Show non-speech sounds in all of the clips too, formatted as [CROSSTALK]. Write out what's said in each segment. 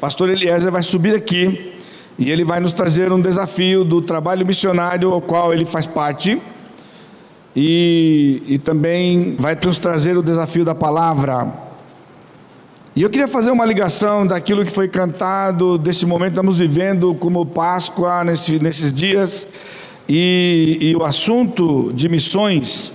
Pastor Eliezer vai subir aqui e ele vai nos trazer um desafio do trabalho missionário ao qual ele faz parte. E, e também vai nos trazer o desafio da palavra. E eu queria fazer uma ligação daquilo que foi cantado, desse momento estamos vivendo como Páscoa nesse, nesses dias, e, e o assunto de missões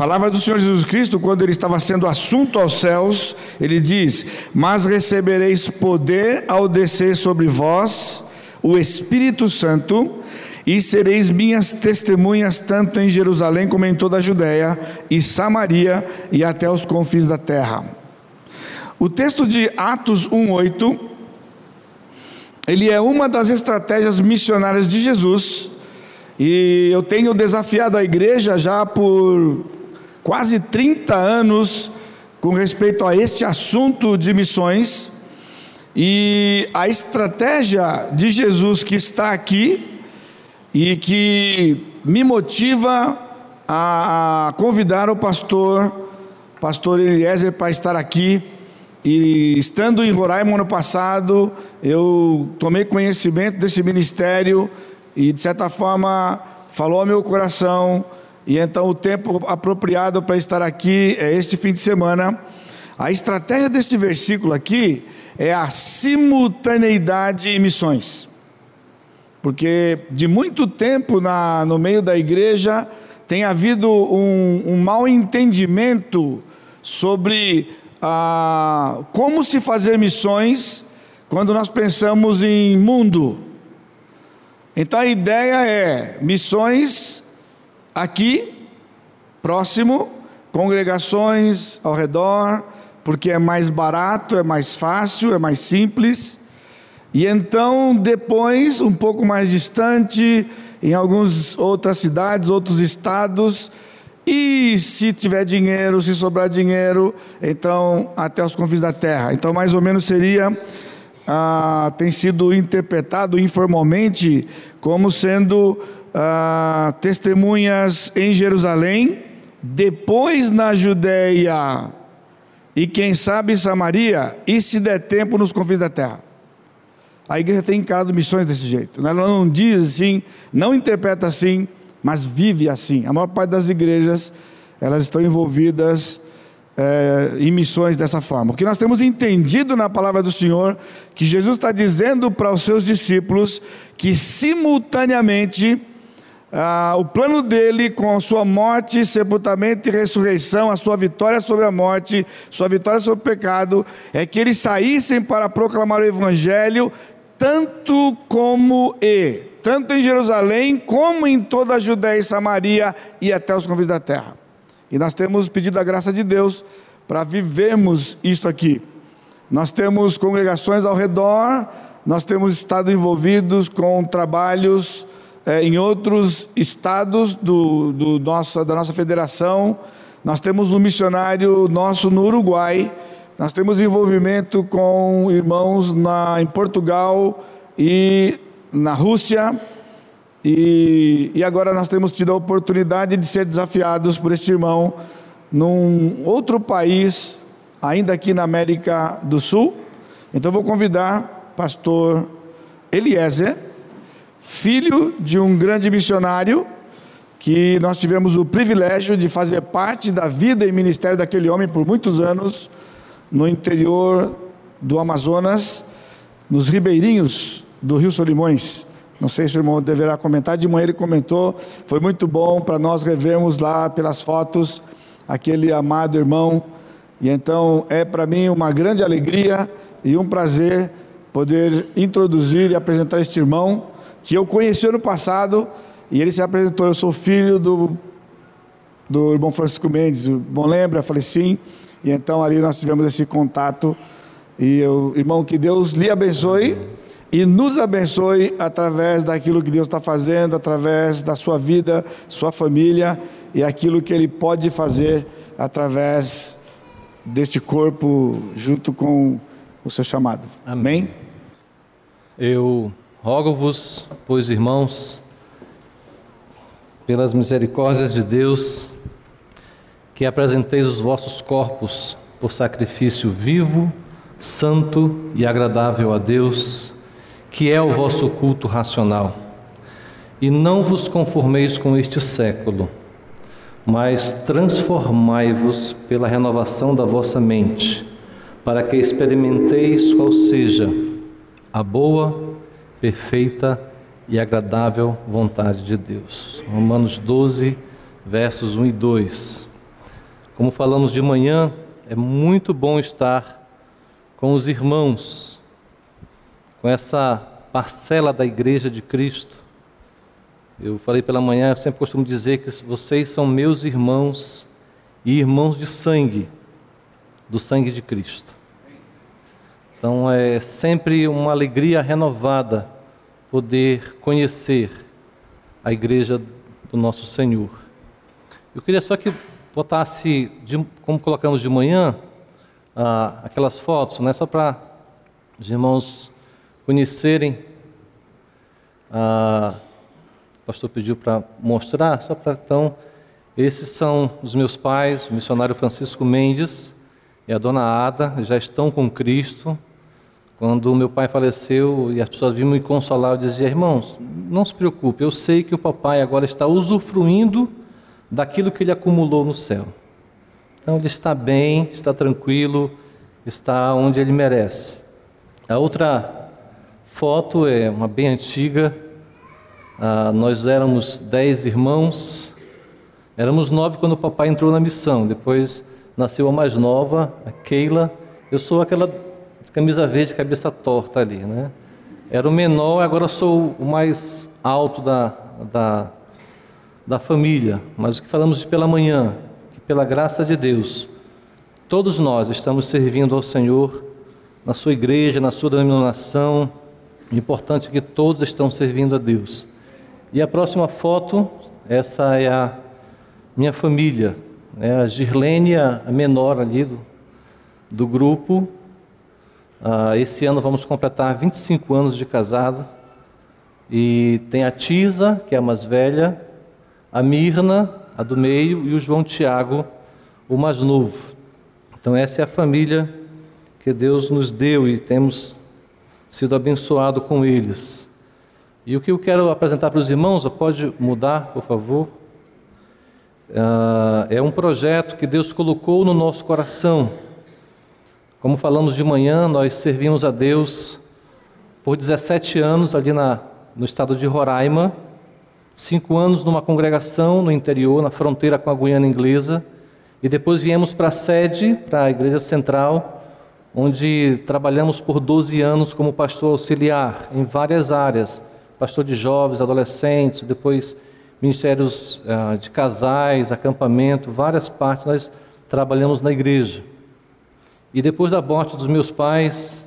palavra do Senhor Jesus Cristo, quando ele estava sendo assunto aos céus, ele diz: Mas recebereis poder ao descer sobre vós o Espírito Santo, e sereis minhas testemunhas tanto em Jerusalém como em toda a Judéia e Samaria e até os confins da terra. O texto de Atos 1:8 ele é uma das estratégias missionárias de Jesus. E eu tenho desafiado a igreja já por quase 30 anos com respeito a este assunto de missões. E a estratégia de Jesus que está aqui e que me motiva a convidar o pastor, pastor Eliezer, para estar aqui. E estando em Roraima ano passado, eu tomei conhecimento desse ministério e, de certa forma, falou ao meu coração e então o tempo apropriado para estar aqui é este fim de semana. A estratégia deste versículo aqui é a simultaneidade em missões. Porque de muito tempo na, no meio da igreja tem havido um, um mal entendimento sobre ah, como se fazer missões quando nós pensamos em mundo. Então a ideia é missões aqui, próximo, congregações ao redor, porque é mais barato, é mais fácil, é mais simples. E então, depois, um pouco mais distante, em algumas outras cidades, outros estados, e se tiver dinheiro, se sobrar dinheiro, então até os confins da terra. Então, mais ou menos seria, ah, tem sido interpretado informalmente como sendo ah, testemunhas em Jerusalém, depois na Judéia e quem sabe Samaria, e se der tempo nos confins da terra. A igreja tem encarado missões desse jeito. Ela não diz assim, não interpreta assim, mas vive assim. A maior parte das igrejas, elas estão envolvidas é, em missões dessa forma. O que nós temos entendido na palavra do Senhor, que Jesus está dizendo para os seus discípulos que simultaneamente ah, o plano dele com a sua morte, sepultamento e ressurreição, a sua vitória sobre a morte, sua vitória sobre o pecado, é que eles saíssem para proclamar o evangelho, tanto como e, tanto em Jerusalém, como em toda a Judéia e Samaria e até os confins da terra. E nós temos pedido a graça de Deus para vivermos isto aqui. Nós temos congregações ao redor, nós temos estado envolvidos com trabalhos é, em outros estados do, do da nossa federação. Nós temos um missionário nosso no Uruguai, nós temos envolvimento com irmãos na, em Portugal e na Rússia, e, e agora nós temos tido a oportunidade de ser desafiados por este irmão num outro país, ainda aqui na América do Sul. Então vou convidar pastor Eliezer filho de um grande missionário, que nós tivemos o privilégio de fazer parte da vida e ministério daquele homem por muitos anos, no interior do Amazonas, nos ribeirinhos do Rio Solimões. Não sei se o irmão deverá comentar, de manhã ele comentou, foi muito bom para nós revermos lá pelas fotos aquele amado irmão. E então é para mim uma grande alegria e um prazer poder introduzir e apresentar este irmão que eu conheci ano passado, e ele se apresentou, eu sou filho do, do irmão Francisco Mendes, o irmão lembra? Eu falei sim, e então ali nós tivemos esse contato, e eu, irmão, que Deus lhe abençoe, e nos abençoe através daquilo que Deus está fazendo, através da sua vida, sua família, e aquilo que Ele pode fazer através deste corpo, junto com o seu chamado. Amém? Amém? Eu Rogo-vos, pois irmãos, pelas misericórdias de Deus, que apresenteis os vossos corpos por sacrifício vivo, santo e agradável a Deus, que é o vosso culto racional. E não vos conformeis com este século, mas transformai-vos pela renovação da vossa mente, para que experimenteis qual seja a boa, perfeita e agradável vontade de Deus. Romanos 12, versos 1 e 2. Como falamos de manhã, é muito bom estar com os irmãos, com essa parcela da igreja de Cristo. Eu falei pela manhã, eu sempre costumo dizer que vocês são meus irmãos e irmãos de sangue, do sangue de Cristo. Então é sempre uma alegria renovada poder conhecer a igreja do nosso Senhor. Eu queria só que botasse, de, como colocamos de manhã, ah, aquelas fotos, né, só para os irmãos conhecerem. Ah, o pastor pediu para mostrar, só para então. Esses são os meus pais, o missionário Francisco Mendes e a dona Ada, já estão com Cristo, quando meu pai faleceu e as pessoas vinham me consolar, eu dizia: irmãos, não se preocupe, eu sei que o papai agora está usufruindo daquilo que ele acumulou no céu. Então ele está bem, está tranquilo, está onde ele merece. A outra foto é uma bem antiga. Ah, nós éramos dez irmãos, éramos nove quando o papai entrou na missão. Depois nasceu a mais nova, a Keila. Eu sou aquela camisa verde, cabeça torta ali, né? Era o menor, agora sou o mais alto da, da, da família. Mas o que falamos pela manhã, que pela graça de Deus, todos nós estamos servindo ao Senhor na sua igreja, na sua denominação. O importante é que todos estão servindo a Deus. E a próxima foto, essa é a minha família, né? a Girlene, a menor ali do, do grupo, Uh, esse ano vamos completar 25 anos de casado. E tem a Tisa, que é a mais velha, a Mirna, a do meio, e o João Tiago, o mais novo. Então, essa é a família que Deus nos deu e temos sido abençoado com eles. E o que eu quero apresentar para os irmãos, pode mudar, por favor? Uh, é um projeto que Deus colocou no nosso coração como falamos de manhã, nós servimos a Deus por 17 anos ali na, no estado de Roraima, cinco anos numa congregação no interior, na fronteira com a Guiana Inglesa, e depois viemos para a sede, para a Igreja Central, onde trabalhamos por 12 anos como pastor auxiliar em várias áreas, pastor de jovens, adolescentes, depois ministérios uh, de casais, acampamento, várias partes nós trabalhamos na igreja. E depois da morte dos meus pais,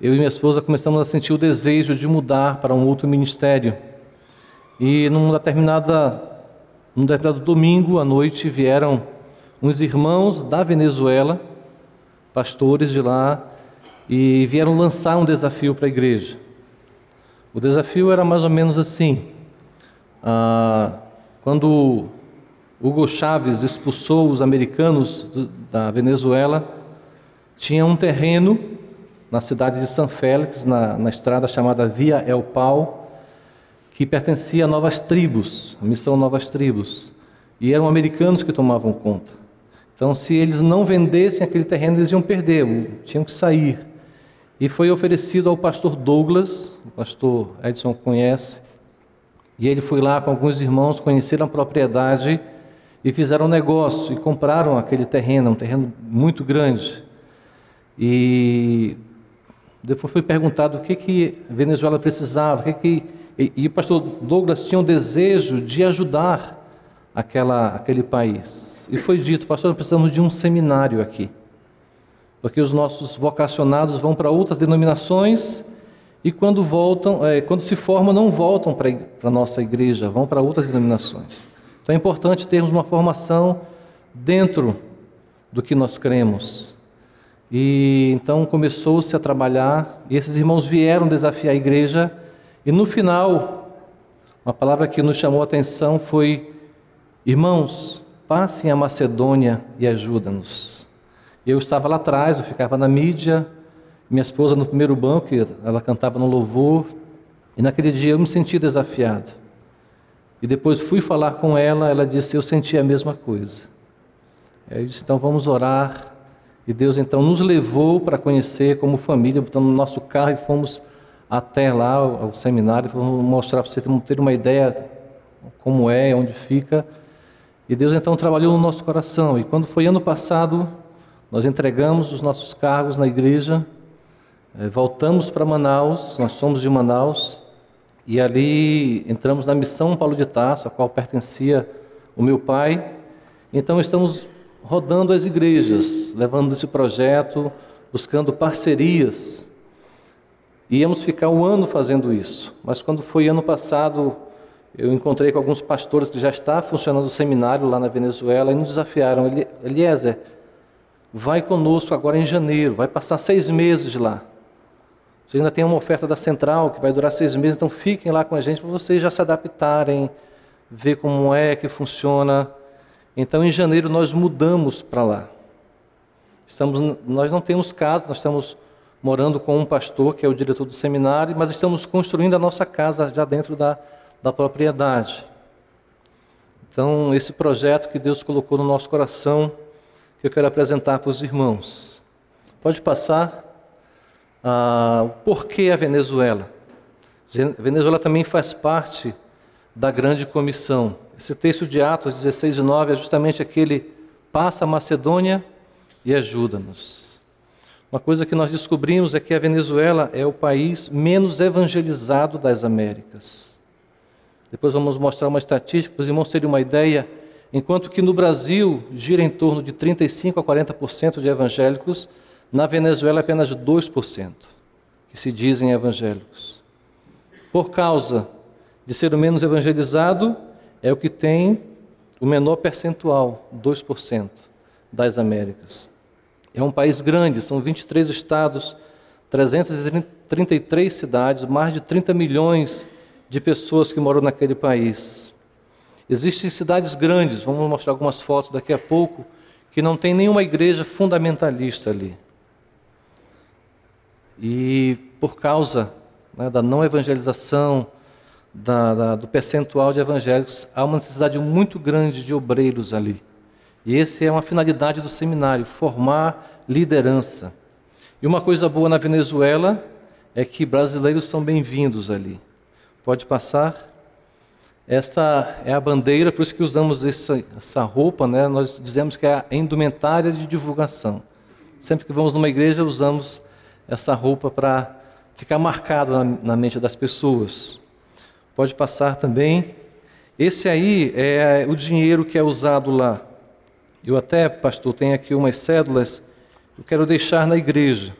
eu e minha esposa começamos a sentir o desejo de mudar para um outro ministério. E num determinada, num determinado domingo à noite vieram uns irmãos da Venezuela, pastores de lá, e vieram lançar um desafio para a igreja. O desafio era mais ou menos assim: ah, quando Hugo Chávez expulsou os americanos do, da Venezuela, tinha um terreno na cidade de São Félix, na, na estrada chamada Via El Pau, que pertencia a novas tribos, a missão Novas Tribos. E eram americanos que tomavam conta. Então, se eles não vendessem aquele terreno, eles iam perder, tinham que sair. E foi oferecido ao pastor Douglas, o pastor Edson conhece, e ele foi lá com alguns irmãos, conheceram a propriedade e fizeram um negócio e compraram aquele terreno, um terreno muito grande. E depois foi perguntado o que que Venezuela precisava, o que que e, e o pastor Douglas tinha um desejo de ajudar aquela, aquele país. E foi dito, pastor, nós precisamos de um seminário aqui. Porque os nossos vocacionados vão para outras denominações e quando voltam, é, quando se formam, não voltam para a nossa igreja, vão para outras denominações. Então é importante termos uma formação dentro do que nós cremos. E então começou-se a trabalhar, e esses irmãos vieram desafiar a igreja, e no final, uma palavra que nos chamou a atenção foi: Irmãos, passem a Macedônia e ajuda-nos. Eu estava lá atrás, eu ficava na mídia, minha esposa no primeiro banco, ela cantava no louvor, e naquele dia eu me senti desafiado. E depois fui falar com ela, ela disse: Eu senti a mesma coisa. Eu disse: Então vamos orar. E Deus então nos levou para conhecer como família, botando no nosso carro e fomos até lá ao, seminário, vamos mostrar para você ter uma ideia como é, onde fica. E Deus então trabalhou no nosso coração. E quando foi ano passado, nós entregamos os nossos cargos na igreja, eh, voltamos para Manaus, nós somos de Manaus, e ali entramos na missão Paulo de Tarso, a qual pertencia o meu pai. Então estamos rodando as igrejas, levando esse projeto, buscando parcerias. Íamos ficar um ano fazendo isso, mas quando foi ano passado, eu encontrei com alguns pastores que já está funcionando o seminário lá na Venezuela e nos desafiaram, Eliezer, vai conosco agora em janeiro, vai passar seis meses lá. Você ainda tem uma oferta da central que vai durar seis meses, então fiquem lá com a gente para vocês já se adaptarem, ver como é que funciona. Então, em janeiro, nós mudamos para lá. Estamos, nós não temos casa, nós estamos morando com um pastor, que é o diretor do seminário, mas estamos construindo a nossa casa já dentro da, da propriedade. Então, esse projeto que Deus colocou no nosso coração, que eu quero apresentar para os irmãos. Pode passar ah, porquê a Venezuela. Venezuela também faz parte da grande comissão. Esse texto de Atos 16 e 9 é justamente aquele: passa a Macedônia e ajuda-nos. Uma coisa que nós descobrimos é que a Venezuela é o país menos evangelizado das Américas. Depois vamos mostrar uma estatística para os irmãos terem uma ideia. Enquanto que no Brasil gira em torno de 35% a 40% de evangélicos, na Venezuela apenas 2% que se dizem evangélicos. Por causa de ser o menos evangelizado, é o que tem o menor percentual, 2% das Américas. É um país grande, são 23 estados, 333 cidades, mais de 30 milhões de pessoas que moram naquele país. Existem cidades grandes, vamos mostrar algumas fotos daqui a pouco, que não tem nenhuma igreja fundamentalista ali. E por causa né, da não evangelização, da, da, do percentual de evangélicos, há uma necessidade muito grande de obreiros ali. E essa é uma finalidade do seminário, formar liderança. E uma coisa boa na Venezuela é que brasileiros são bem-vindos ali. Pode passar. Esta é a bandeira, por isso que usamos essa, essa roupa, né? nós dizemos que é a indumentária de divulgação. Sempre que vamos numa igreja, usamos essa roupa para ficar marcado na, na mente das pessoas. Pode passar também. Esse aí é o dinheiro que é usado lá. Eu até, pastor, tenho aqui umas cédulas que eu quero deixar na igreja.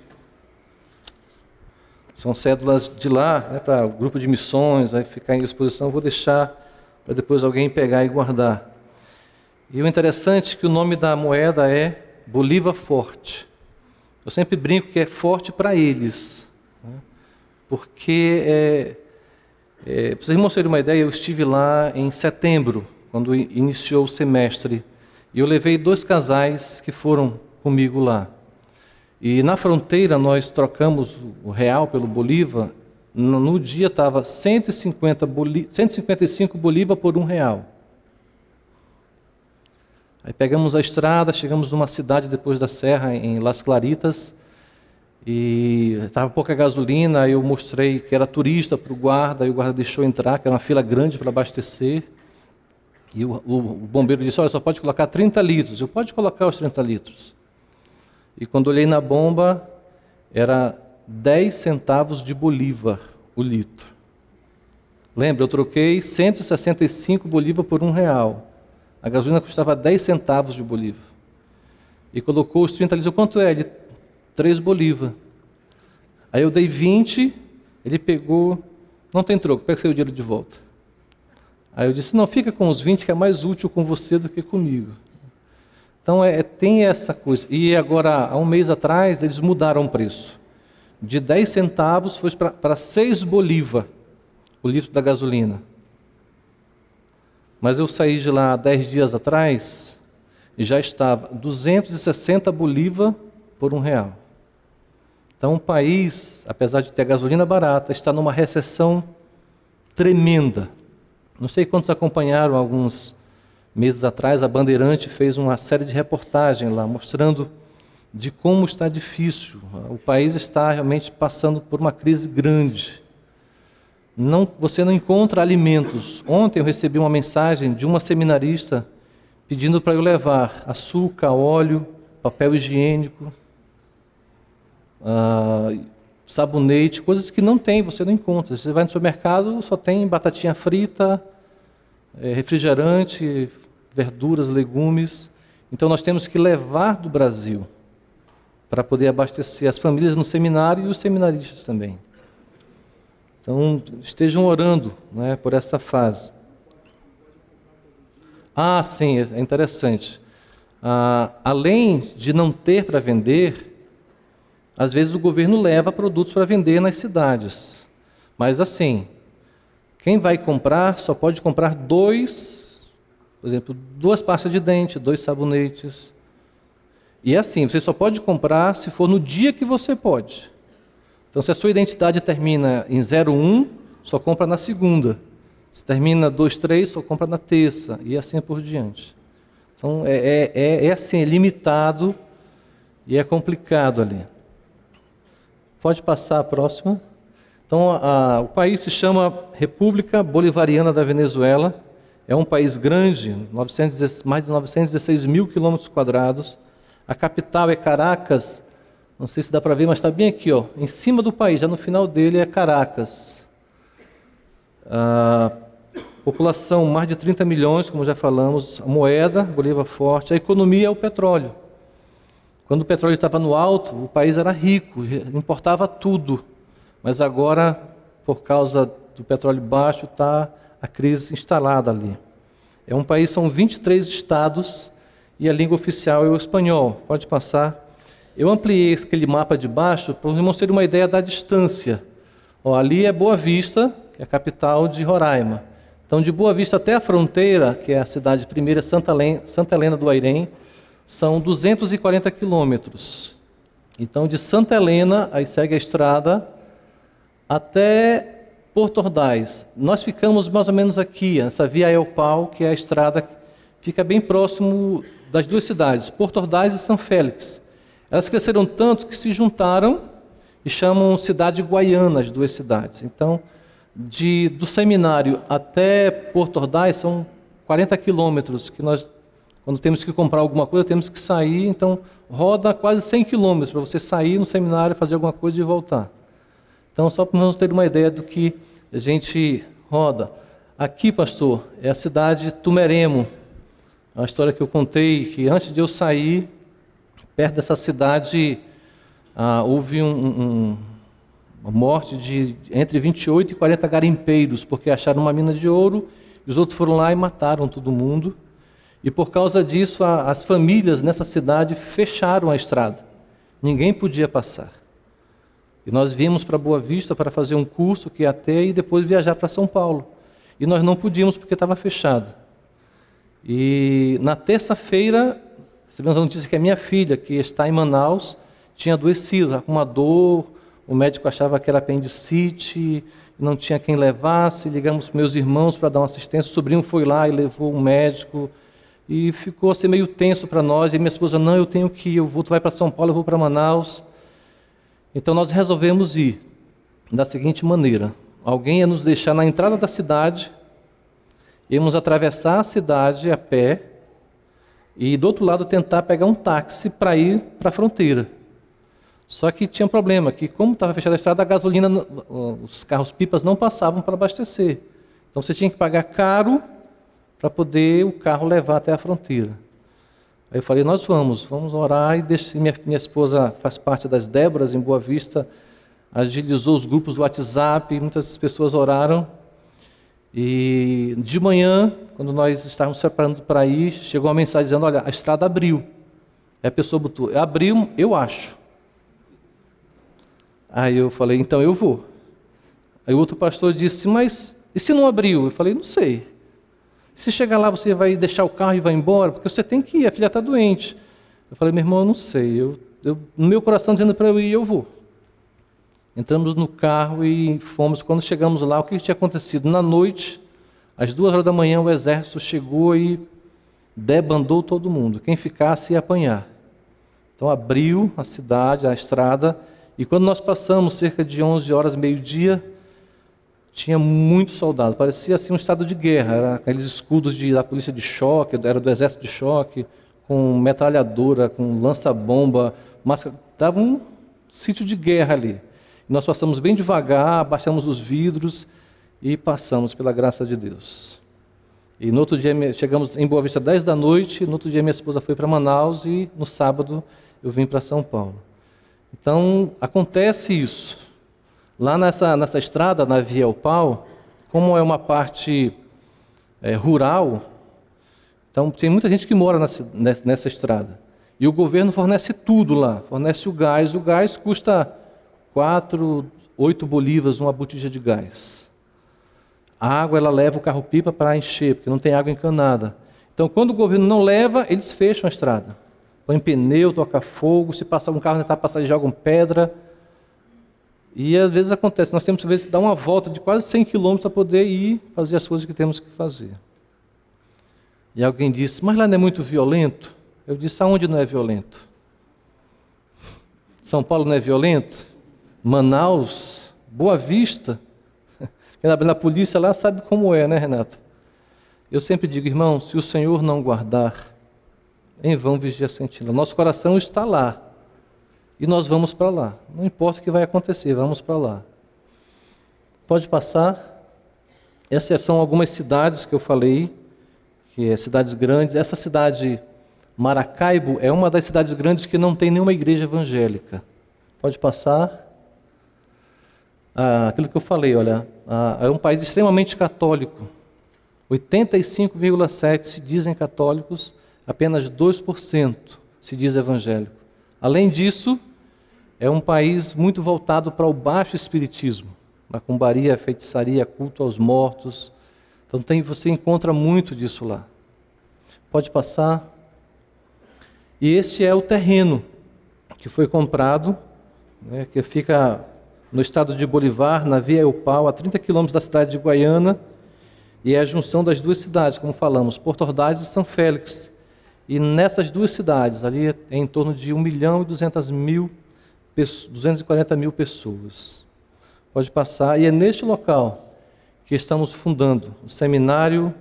São cédulas de lá, né, para o grupo de missões, vai ficar em exposição, vou deixar para depois alguém pegar e guardar. E o interessante é que o nome da moeda é Bolívar Forte. Eu sempre brinco que é forte para eles, né, porque, é, é, para vocês irmãos terem uma ideia, eu estive lá em setembro, quando iniciou o semestre, e eu levei dois casais que foram comigo lá. E na fronteira nós trocamos o real pelo bolívar. No dia estava 150 boli 155 bolívar por um real. Aí pegamos a estrada, chegamos numa cidade depois da serra, em Las Claritas, e estava pouca gasolina, aí eu mostrei que era turista para o guarda, e o guarda deixou entrar, que era uma fila grande para abastecer. E o, o, o bombeiro disse, olha, só pode colocar 30 litros. Eu, pode colocar os 30 litros. E quando olhei na bomba, era 10 centavos de bolívar o litro. Lembra, eu troquei 165 bolívar por um real. A gasolina custava 10 centavos de bolívar. E colocou os 30 litros. Quanto é? Ele, 3 bolívar. Aí eu dei 20, ele pegou, não tem troco, pega seu dinheiro de volta. Aí eu disse, não, fica com os 20 que é mais útil com você do que comigo. Então é, tem essa coisa. E agora, há um mês atrás, eles mudaram o preço. De 10 centavos foi para 6 bolívar o litro da gasolina. Mas eu saí de lá 10 dias atrás e já estava 260 bolívar por um real. Então o país, apesar de ter gasolina barata, está numa recessão tremenda. Não sei quantos acompanharam alguns meses atrás, a Bandeirante fez uma série de reportagens lá mostrando de como está difícil. O país está realmente passando por uma crise grande. Não, você não encontra alimentos. Ontem eu recebi uma mensagem de uma seminarista pedindo para eu levar açúcar, óleo, papel higiênico, uh, sabonete, coisas que não tem, você não encontra. Você vai no supermercado, só tem batatinha frita, é, refrigerante, verduras, legumes. Então nós temos que levar do Brasil para poder abastecer as famílias no seminário e os seminaristas também. Então estejam orando né, por essa fase. Ah, sim, é interessante. Ah, além de não ter para vender, às vezes o governo leva produtos para vender nas cidades. Mas assim, quem vai comprar só pode comprar dois, por exemplo, duas pastas de dente, dois sabonetes. E é assim, você só pode comprar se for no dia que você pode. Então, se a sua identidade termina em 01, só compra na segunda. Se termina 23, só compra na terça. E assim por diante. Então, é, é, é, é assim, é limitado e é complicado ali. Pode passar a próxima. Então, a, a, o país se chama República Bolivariana da Venezuela. É um país grande, 900, mais de 916 mil quilômetros quadrados. A capital é Caracas. Não sei se dá para ver, mas está bem aqui, ó, em cima do país. Já no final dele é Caracas. A população mais de 30 milhões, como já falamos. A moeda, Bolívar forte. A economia é o petróleo. Quando o petróleo estava no alto, o país era rico, importava tudo. Mas agora, por causa do petróleo baixo, está a crise instalada ali. É um país, são 23 estados e a língua oficial é o espanhol. Pode passar. Eu ampliei aquele mapa de baixo para os irmãos terem uma ideia da distância. Ó, ali é Boa Vista, que é a capital de Roraima. Então, de Boa Vista até a fronteira, que é a cidade primeira, Santa Helena, Santa Helena do Airém, são 240 quilômetros. Então, de Santa Helena, aí segue a estrada, até Porto Ordaz. Nós ficamos mais ou menos aqui, essa via Elpal, que é a estrada, fica bem próximo das duas cidades, Porto Ordaz e São Félix. Elas cresceram tanto que se juntaram e chamam cidade Guaiana as duas cidades. Então, de, do seminário até Porto Ordaz são 40 quilômetros que nós quando temos que comprar alguma coisa, temos que sair, então roda quase 100 quilômetros para você sair no seminário, fazer alguma coisa e voltar. Então, só para nós ter uma ideia do que a gente roda. Aqui, pastor, é a cidade de Tumeremo. É uma história que eu contei que antes de eu sair, perto dessa cidade, ah, houve um, um, uma morte de entre 28 e 40 garimpeiros, porque acharam uma mina de ouro, e os outros foram lá e mataram todo mundo. E por causa disso, a, as famílias nessa cidade fecharam a estrada. Ninguém podia passar. E nós viemos para Boa Vista para fazer um curso que ia até e depois viajar para São Paulo. E nós não podíamos porque estava fechado. E na terça-feira, recebemos a notícia que a minha filha, que está em Manaus, tinha adoecido, com uma dor, o médico achava que era apendicite, não tinha quem levasse, ligamos para meus irmãos para dar uma assistência, o sobrinho foi lá e levou um médico, e ficou assim meio tenso para nós. E minha esposa, não, eu tenho que ir, eu vou, tu vai para São Paulo, eu vou para Manaus. Então nós resolvemos ir da seguinte maneira: alguém ia nos deixar na entrada da cidade, íamos atravessar a cidade a pé e do outro lado tentar pegar um táxi para ir para a fronteira. Só que tinha um problema, que como estava fechada a estrada, a gasolina, os carros pipas não passavam para abastecer. Então você tinha que pagar caro para poder o carro levar até a fronteira. Aí eu falei, nós vamos, vamos orar e minha, minha esposa faz parte das Déboras em Boa Vista, agilizou os grupos do WhatsApp, muitas pessoas oraram. E de manhã, quando nós estávamos separando para ir, chegou uma mensagem dizendo, olha, a estrada abriu. Aí a pessoa botou, abriu, eu acho. Aí eu falei, então eu vou. Aí o outro pastor disse, mas e se não abriu? Eu falei, não sei. Se chegar lá, você vai deixar o carro e vai embora, porque você tem que ir, a filha está doente. Eu falei, meu irmão, eu não sei. Eu, eu, no meu coração dizendo para eu ir, eu vou. Entramos no carro e fomos. Quando chegamos lá, o que tinha acontecido? Na noite, às duas horas da manhã, o exército chegou e debandou todo mundo. Quem ficasse ia apanhar. Então abriu a cidade, a estrada, e quando nós passamos, cerca de 11 horas, meio-dia, tinha muitos soldados. Parecia assim um estado de guerra. Era aqueles escudos de, da polícia de choque, era do exército de choque, com metralhadora, com lança-bomba, máscara. Estava um sítio de guerra ali. Nós passamos bem devagar, abaixamos os vidros e passamos pela graça de Deus. E no outro dia chegamos em Boa Vista 10 da noite, no outro dia minha esposa foi para Manaus e no sábado eu vim para São Paulo. Então acontece isso. Lá nessa, nessa estrada, na Via Pau, como é uma parte é, rural, então tem muita gente que mora nessa, nessa estrada. E o governo fornece tudo lá, fornece o gás. O gás custa 4, 8 bolívares uma botija de gás. A água ela leva o carro-pipa para encher, porque não tem água encanada. Então, quando o governo não leva, eles fecham a estrada. Põe pneu, toca fogo, se passar um carro tentar passar, eles jogam pedra. E às vezes acontece, nós temos que vezes, dar uma volta de quase 100 quilômetros para poder ir fazer as coisas que temos que fazer. E alguém disse, mas lá não é muito violento? Eu disse, aonde não é violento? São Paulo não é violento? Manaus, Boa Vista. [LAUGHS] Na polícia lá sabe como é, né, Renato? Eu sempre digo, irmão, se o Senhor não guardar, em vão vigia sentinela. Nosso coração está lá. E nós vamos para lá. Não importa o que vai acontecer, vamos para lá. Pode passar. Essas são algumas cidades que eu falei, que é cidades grandes. Essa cidade Maracaibo é uma das cidades grandes que não tem nenhuma igreja evangélica. Pode passar ah, aquilo que eu falei, olha, ah, é um país extremamente católico. 85,7% se dizem católicos, apenas 2% se diz evangélico. Além disso, é um país muito voltado para o baixo espiritismo, macumbaria, feitiçaria, culto aos mortos. Então tem, você encontra muito disso lá. Pode passar. E este é o terreno que foi comprado, né, que fica no estado de Bolivar, na Via Eupal, a 30 quilômetros da cidade de Guaiana, e é a junção das duas cidades, como falamos, Porto Ordaz e São Félix. E nessas duas cidades, ali é em torno de 1 milhão e 200 mil, 240 mil pessoas. Pode passar. E é neste local que estamos fundando o Seminário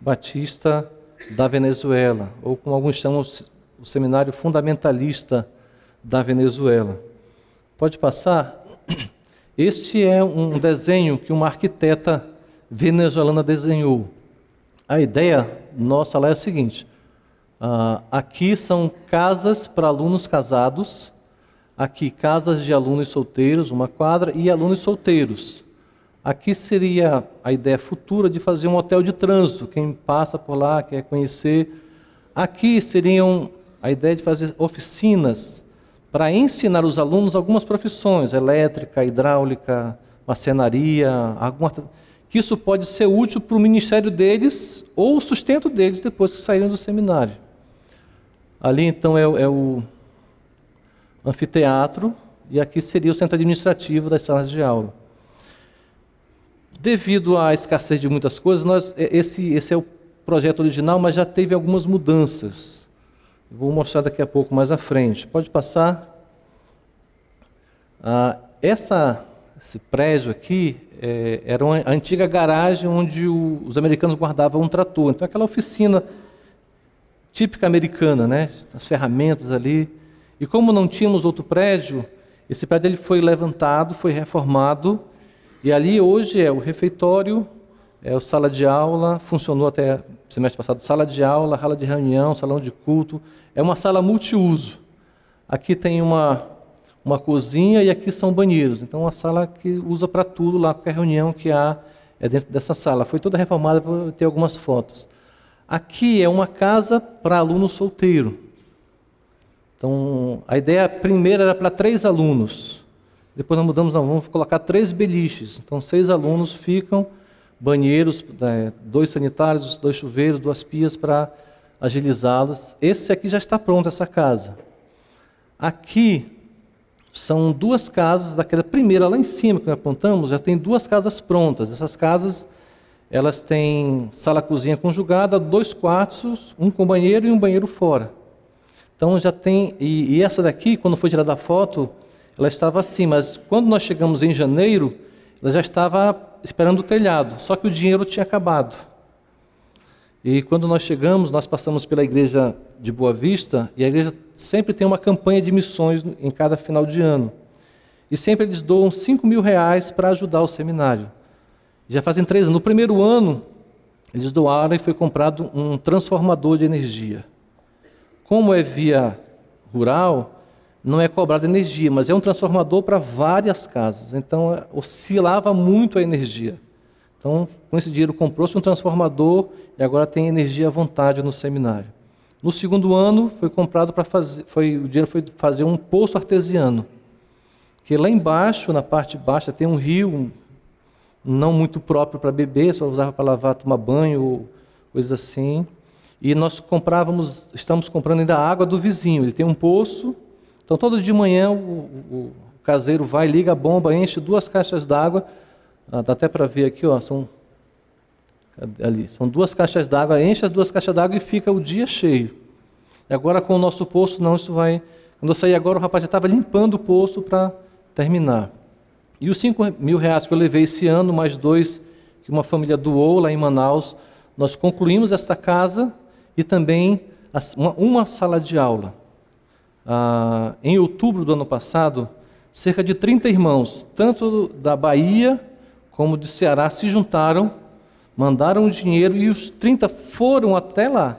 Batista da Venezuela, ou como alguns chamam, o Seminário Fundamentalista da Venezuela. Pode passar? Este é um desenho que uma arquiteta venezuelana desenhou. A ideia nossa lá é a seguinte: uh, aqui são casas para alunos casados, aqui casas de alunos solteiros, uma quadra, e alunos solteiros. Aqui seria a ideia futura de fazer um hotel de trânsito, quem passa por lá quer conhecer. Aqui seriam a ideia de fazer oficinas para ensinar os alunos algumas profissões, elétrica, hidráulica, marcenaria, alguma, que isso pode ser útil para o ministério deles ou o sustento deles depois que saírem do seminário. Ali então é, é o anfiteatro e aqui seria o centro administrativo das salas de aula. Devido à escassez de muitas coisas, nós, esse, esse é o projeto original, mas já teve algumas mudanças. Vou mostrar daqui a pouco mais à frente. Pode passar. Ah, essa, esse prédio aqui é, era uma antiga garagem onde o, os americanos guardavam um trator. Então, aquela oficina típica americana, né? As ferramentas ali. E como não tínhamos outro prédio, esse prédio ele foi levantado, foi reformado. E ali hoje é o refeitório, é a sala de aula, funcionou até semestre passado, sala de aula, sala de reunião, salão de culto, é uma sala multiuso. Aqui tem uma, uma cozinha e aqui são banheiros. Então, é uma sala que usa para tudo lá, qualquer reunião que há é dentro dessa sala. Foi toda reformada, vou ter algumas fotos. Aqui é uma casa para aluno solteiro. Então, a ideia primeira era para três alunos. Depois nós mudamos, não, vamos colocar três beliches. Então, seis alunos ficam, banheiros, né, dois sanitários, dois chuveiros, duas pias para agilizá-los. Esse aqui já está pronto, essa casa. Aqui são duas casas, daquela primeira lá em cima que nós apontamos, já tem duas casas prontas. Essas casas, elas têm sala-cozinha conjugada, dois quartos, um com banheiro e um banheiro fora. Então já tem, e, e essa daqui, quando foi tirada a foto, ela estava assim, mas quando nós chegamos em janeiro, ela já estava esperando o telhado, só que o dinheiro tinha acabado. E quando nós chegamos, nós passamos pela igreja de Boa Vista, e a igreja sempre tem uma campanha de missões em cada final de ano. E sempre eles doam 5 mil reais para ajudar o seminário. Já fazem três anos. No primeiro ano, eles doaram e foi comprado um transformador de energia. Como é via rural, não é cobrada energia, mas é um transformador para várias casas. Então, oscilava muito a energia. Então, com esse dinheiro comprou-se um transformador e agora tem energia à vontade no seminário. No segundo ano foi comprado para fazer, foi, o dinheiro foi fazer um poço artesiano, que lá embaixo, na parte baixa, tem um rio, não muito próprio para beber, só usava para lavar, tomar banho, coisas assim. E nós comprávamos, estamos comprando ainda água do vizinho. Ele tem um poço, então todo de manhã o, o, o caseiro vai, liga a bomba, enche duas caixas d'água ah, dá até para ver aqui, ó, são ali, são duas caixas d'água, enche as duas caixas d'água e fica o dia cheio. E agora com o nosso poço, não, isso vai. Quando eu saí agora, o rapaz já estava limpando o poço para terminar. E os 5 mil reais que eu levei esse ano, mais dois que uma família doou lá em Manaus, nós concluímos esta casa e também uma, sala de aula. Ah, em outubro do ano passado, cerca de 30 irmãos, tanto da Bahia como de Ceará, se juntaram, mandaram o dinheiro e os 30 foram até lá.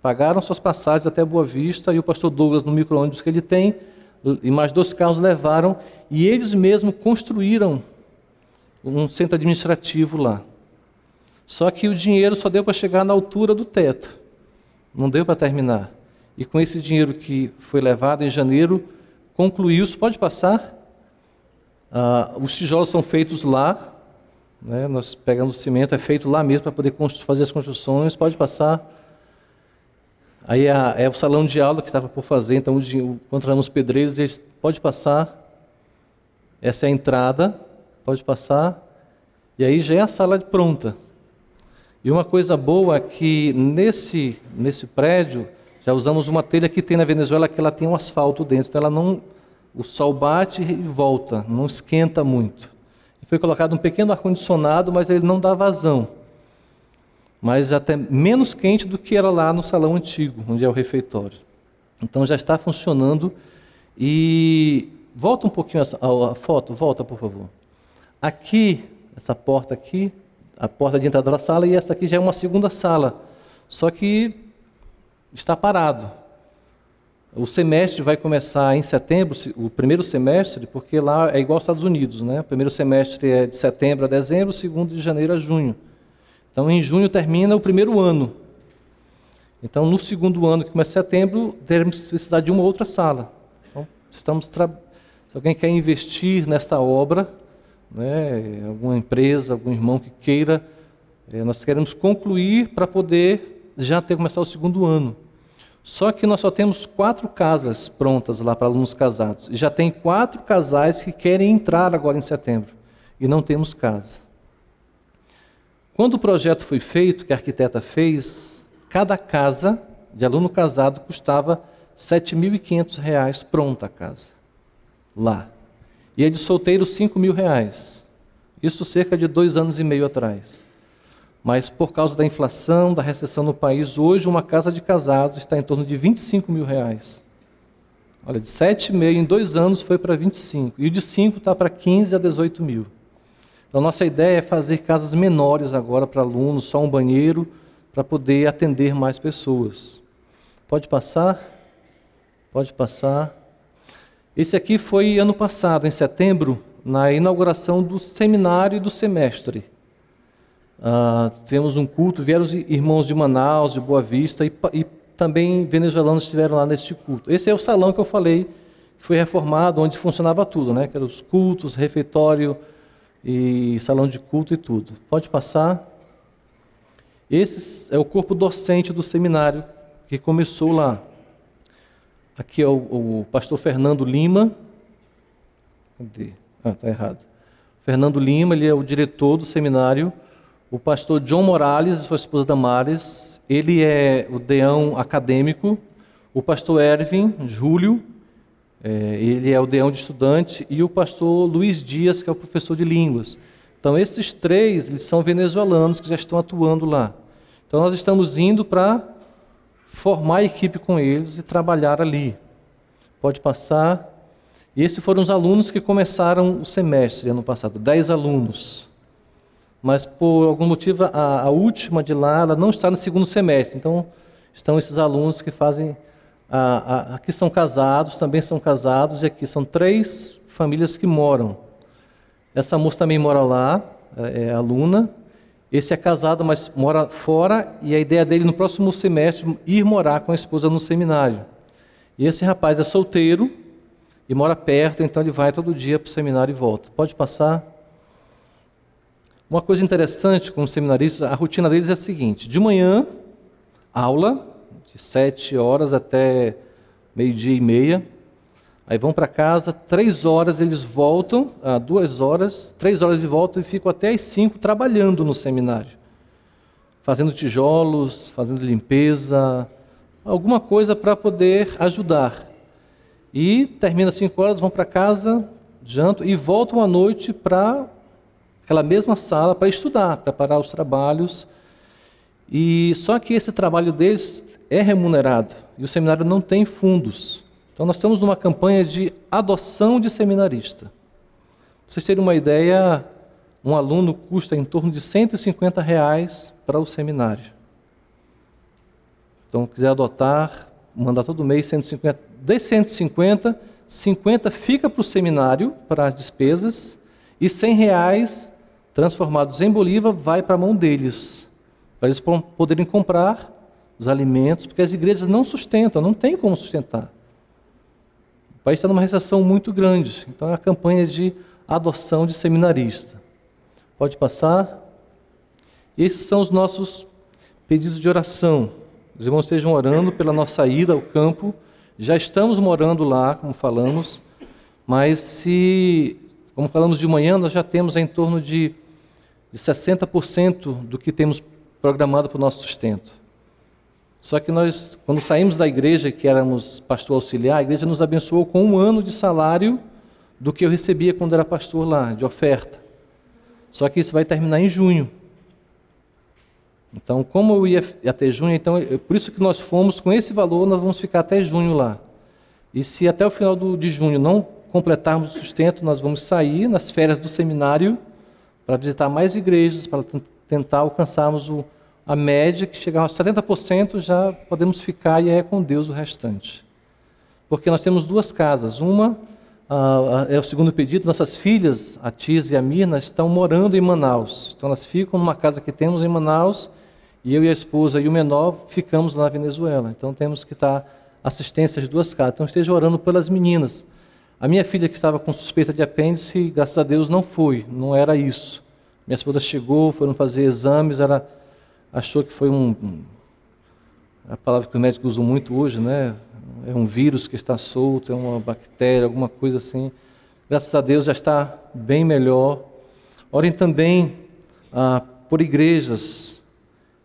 Pagaram suas passagens até Boa Vista e o pastor Douglas, no micro-ônibus que ele tem, e mais dois carros levaram e eles mesmos construíram um centro administrativo lá. Só que o dinheiro só deu para chegar na altura do teto, não deu para terminar. E com esse dinheiro que foi levado em janeiro, concluiu-se. Pode passar? Ah, os tijolos são feitos lá, né? nós pegamos o cimento, é feito lá mesmo para poder fazer as construções. Pode passar. Aí é, é o salão de aula que estava por fazer, então encontramos pedreiros, eles pode passar. Essa é a entrada, pode passar. E aí já é a sala pronta. E uma coisa boa é que nesse, nesse prédio já usamos uma telha que tem na Venezuela que ela tem um asfalto dentro, então ela não o sol bate e volta, não esquenta muito. Foi colocado um pequeno ar-condicionado, mas ele não dá vazão. Mas até menos quente do que era lá no salão antigo, onde é o refeitório. Então já está funcionando. E volta um pouquinho a, a foto, volta por favor. Aqui, essa porta aqui, a porta de entrada da sala, e essa aqui já é uma segunda sala. Só que está parado. O semestre vai começar em setembro, o primeiro semestre, porque lá é igual aos Estados Unidos, né? O primeiro semestre é de setembro a dezembro, o segundo de janeiro a junho. Então, em junho termina o primeiro ano. Então, no segundo ano, que começa em setembro, teremos precisar de uma outra sala. Então, estamos se alguém quer investir nesta obra, né, alguma empresa, algum irmão que queira, é, nós queremos concluir para poder já ter começado o segundo ano. Só que nós só temos quatro casas prontas lá para alunos casados. E já tem quatro casais que querem entrar agora em setembro. E não temos casa. Quando o projeto foi feito, que a arquiteta fez, cada casa de aluno casado custava R$ 7.500 pronta a casa. Lá. E a de solteiro, R$ 5.000. Isso cerca de dois anos e meio atrás. Mas por causa da inflação, da recessão no país, hoje uma casa de casados está em torno de 25 mil reais. Olha, de 7,5 em dois anos foi para 25. E o de 5 está para 15 a 18 mil. Então, nossa ideia é fazer casas menores agora para alunos, só um banheiro, para poder atender mais pessoas. Pode passar? Pode passar. Esse aqui foi ano passado, em setembro, na inauguração do seminário do semestre. Uh, temos um culto, vieram os irmãos de Manaus, de Boa Vista, e, e, também venezuelanos estiveram lá neste culto. Esse é o salão que eu falei, que foi reformado, onde funcionava tudo, né? que eram os cultos, refeitório e salão de culto e tudo. Pode passar. Esse é o corpo docente do seminário, que começou lá. Aqui é o, o pastor Fernando Lima, Cadê? Ah, está errado. Fernando Lima, ele é o diretor do seminário. O pastor John Morales, sua esposa Damares, ele é o deão acadêmico. O pastor Ervin Júlio, é, ele é o deão de estudante. E o pastor Luiz Dias, que é o professor de línguas. Então, esses três, eles são venezuelanos que já estão atuando lá. Então, nós estamos indo para formar a equipe com eles e trabalhar ali. Pode passar. E esses foram os alunos que começaram o semestre ano passado, dez alunos. Mas por algum motivo a, a, última de lá ela não está no segundo semestre. Então estão esses alunos que fazem, a, a, aqui são casados, também são casados e aqui são três famílias que moram. Essa moça também mora lá, é, é aluna. Esse é casado, mas mora fora e a ideia dele no próximo semestre ir morar com a esposa no seminário. E esse rapaz é solteiro e mora perto, então ele vai todo dia para o seminário e volta. Pode passar. Uma coisa interessante com os seminaristas, a rotina deles é a seguinte: de manhã, aula, de sete horas até meio-dia e meia. Aí vão para casa, três horas eles voltam, ah, duas horas, três horas de volta e ficam até as cinco trabalhando no seminário. Fazendo tijolos, fazendo limpeza, alguma coisa para poder ajudar. E termina 5 horas, vão para casa, jantam e voltam à noite para aquela mesma sala para estudar, preparar os trabalhos. E só que esse trabalho deles é remunerado e o seminário não tem fundos. Então nós estamos numa campanha de adoção de seminarista. Para vocês terem uma ideia, um aluno custa em torno de 150 reais para o seminário. Então, quiser adotar, mandar todo mês 150. De 150, 50 fica para o seminário, para as despesas, e 100 reais transformados em Bolívar vai para a mão deles, para eles poderem comprar os alimentos, porque as igrejas não sustentam, não tem como sustentar. País está numa recessão muito grande, então é a campanha de adoção de seminarista. Pode passar? Esses são os nossos pedidos de oração. Os irmãos estejam orando pela nossa ida ao campo. Já estamos morando lá, como falamos, mas se, como falamos de manhã, nós já temos em torno de, de 60% do que temos programado para o nosso sustento. Só que nós, quando saímos da igreja, que éramos pastor auxiliar, a igreja nos abençoou com um ano de salário do que eu recebia quando era pastor lá, de oferta. Só que isso vai terminar em junho. Então, como eu ia até junho, então, por isso que nós fomos com esse valor, nós vamos ficar até junho lá. E se até o final do, de junho não completarmos o sustento, nós vamos sair nas férias do seminário para visitar mais igrejas, para tentar alcançarmos o, a média, que chegar a 70%, já podemos ficar e é com Deus o restante. Porque nós temos duas casas. Uma ah, é o segundo pedido, nossas filhas, a Tis e a Mirna, estão morando em Manaus. Então elas ficam numa casa que temos em Manaus e eu e a esposa e o menor ficamos na Venezuela. Então temos que estar assistência às duas casas. Então esteja orando pelas meninas. A minha filha que estava com suspeita de apêndice, graças a Deus não foi, não era isso. Minha esposa chegou, foram fazer exames, ela achou que foi um, a palavra que os médicos usam muito hoje, né? É um vírus que está solto, é uma bactéria, alguma coisa assim. Graças a Deus já está bem melhor. Orem também ah, por igrejas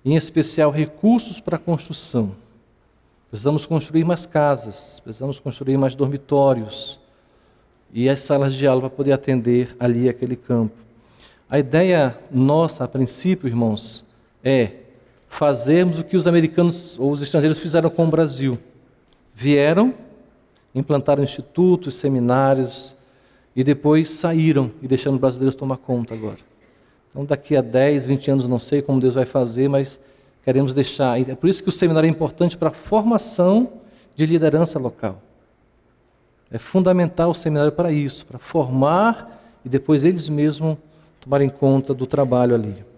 em especial recursos para construção. Precisamos construir mais casas, precisamos construir mais dormitórios e as salas de aula para poder atender ali aquele campo. A ideia nossa, a princípio, irmãos, é fazermos o que os americanos ou os estrangeiros fizeram com o Brasil. Vieram, implantaram institutos, seminários e depois saíram e deixando os brasileiros tomar conta agora. Então, daqui a 10, 20 anos, não sei como Deus vai fazer, mas queremos deixar. É por isso que o seminário é importante para a formação de liderança local. É fundamental o seminário para isso, para formar e depois eles mesmos tomarem conta do trabalho ali.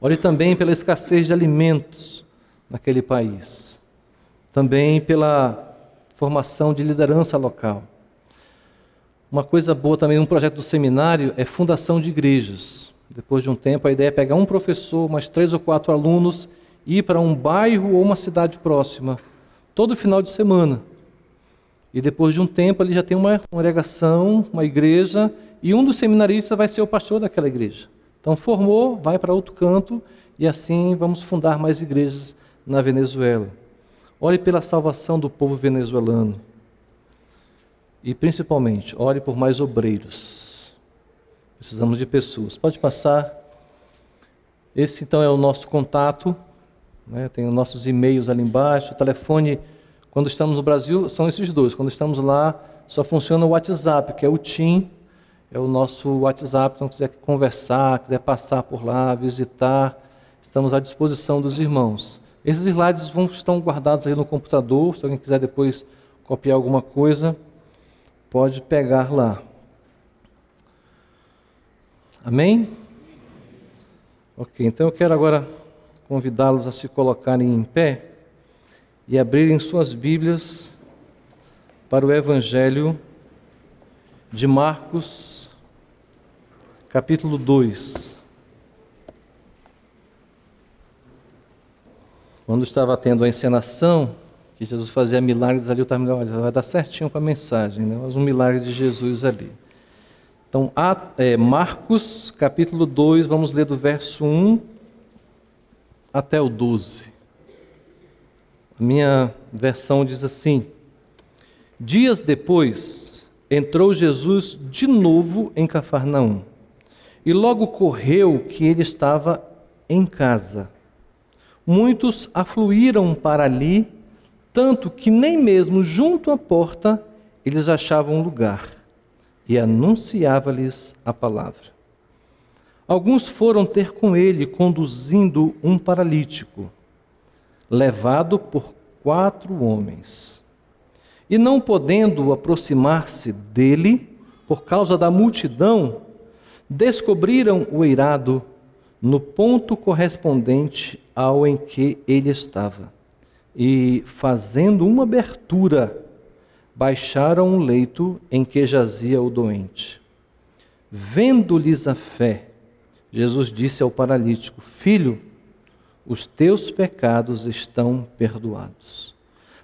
Ore também pela escassez de alimentos naquele país. Também pela formação de liderança local. Uma coisa boa também, um projeto do seminário é fundação de igrejas. Depois de um tempo, a ideia é pegar um professor, mais três ou quatro alunos, ir para um bairro ou uma cidade próxima, todo final de semana. E depois de um tempo ali já tem uma congregação, uma igreja, e um dos seminaristas vai ser o pastor daquela igreja. Então formou, vai para outro canto, e assim vamos fundar mais igrejas na Venezuela. Ore pela salvação do povo venezuelano. E principalmente, ore por mais obreiros. Precisamos de pessoas. Pode passar. Esse então é o nosso contato. Né? Tem os nossos e-mails ali embaixo. O telefone, quando estamos no Brasil, são esses dois. Quando estamos lá, só funciona o WhatsApp, que é o TIM. É o nosso WhatsApp. Então, quiser conversar, quiser passar por lá, visitar, estamos à disposição dos irmãos. Esses slides vão, estão guardados aí no computador. Se alguém quiser depois copiar alguma coisa, pode pegar lá. Amém? Ok, então eu quero agora convidá-los a se colocarem em pé e abrirem suas Bíblias para o Evangelho de Marcos, capítulo 2. Quando estava tendo a encenação, que Jesus fazia milagres ali, eu estava olha, vai dar certinho com a mensagem, né? mas um milagre de Jesus ali. Então, é, Marcos, capítulo 2, vamos ler do verso 1 até o 12. A minha versão diz assim: Dias depois, entrou Jesus de novo em Cafarnaum, e logo correu que ele estava em casa. Muitos afluíram para ali tanto que nem mesmo junto à porta eles achavam lugar, e anunciava-lhes a palavra. Alguns foram ter com ele, conduzindo um paralítico, levado por quatro homens. E não podendo aproximar-se dele, por causa da multidão, descobriram o eirado no ponto correspondente ao em que ele estava e, fazendo uma abertura, baixaram o leito em que jazia o doente. Vendo-lhes a fé, Jesus disse ao paralítico: Filho, os teus pecados estão perdoados.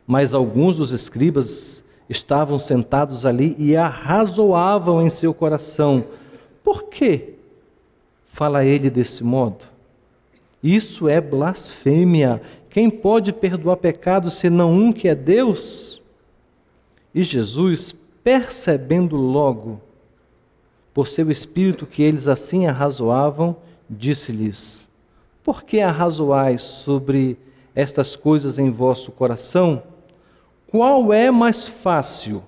Mas alguns dos escribas estavam sentados ali e arrazoavam em seu coração: Por que fala ele desse modo? Isso é blasfêmia quem pode perdoar pecados senão um que é Deus? E Jesus, percebendo logo, por seu espírito que eles assim arrazoavam, disse-lhes: Por que arrazoais sobre estas coisas em vosso coração? Qual é mais fácil?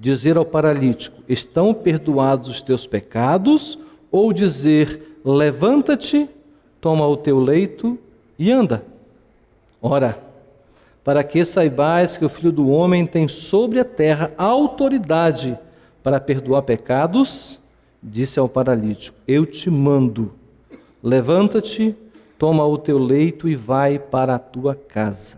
Dizer ao paralítico: Estão perdoados os teus pecados? Ou dizer: Levanta-te, toma o teu leito e anda? Ora, para que saibais que o Filho do Homem tem sobre a terra autoridade para perdoar pecados, disse ao paralítico: Eu te mando, levanta-te, toma o teu leito e vai para a tua casa.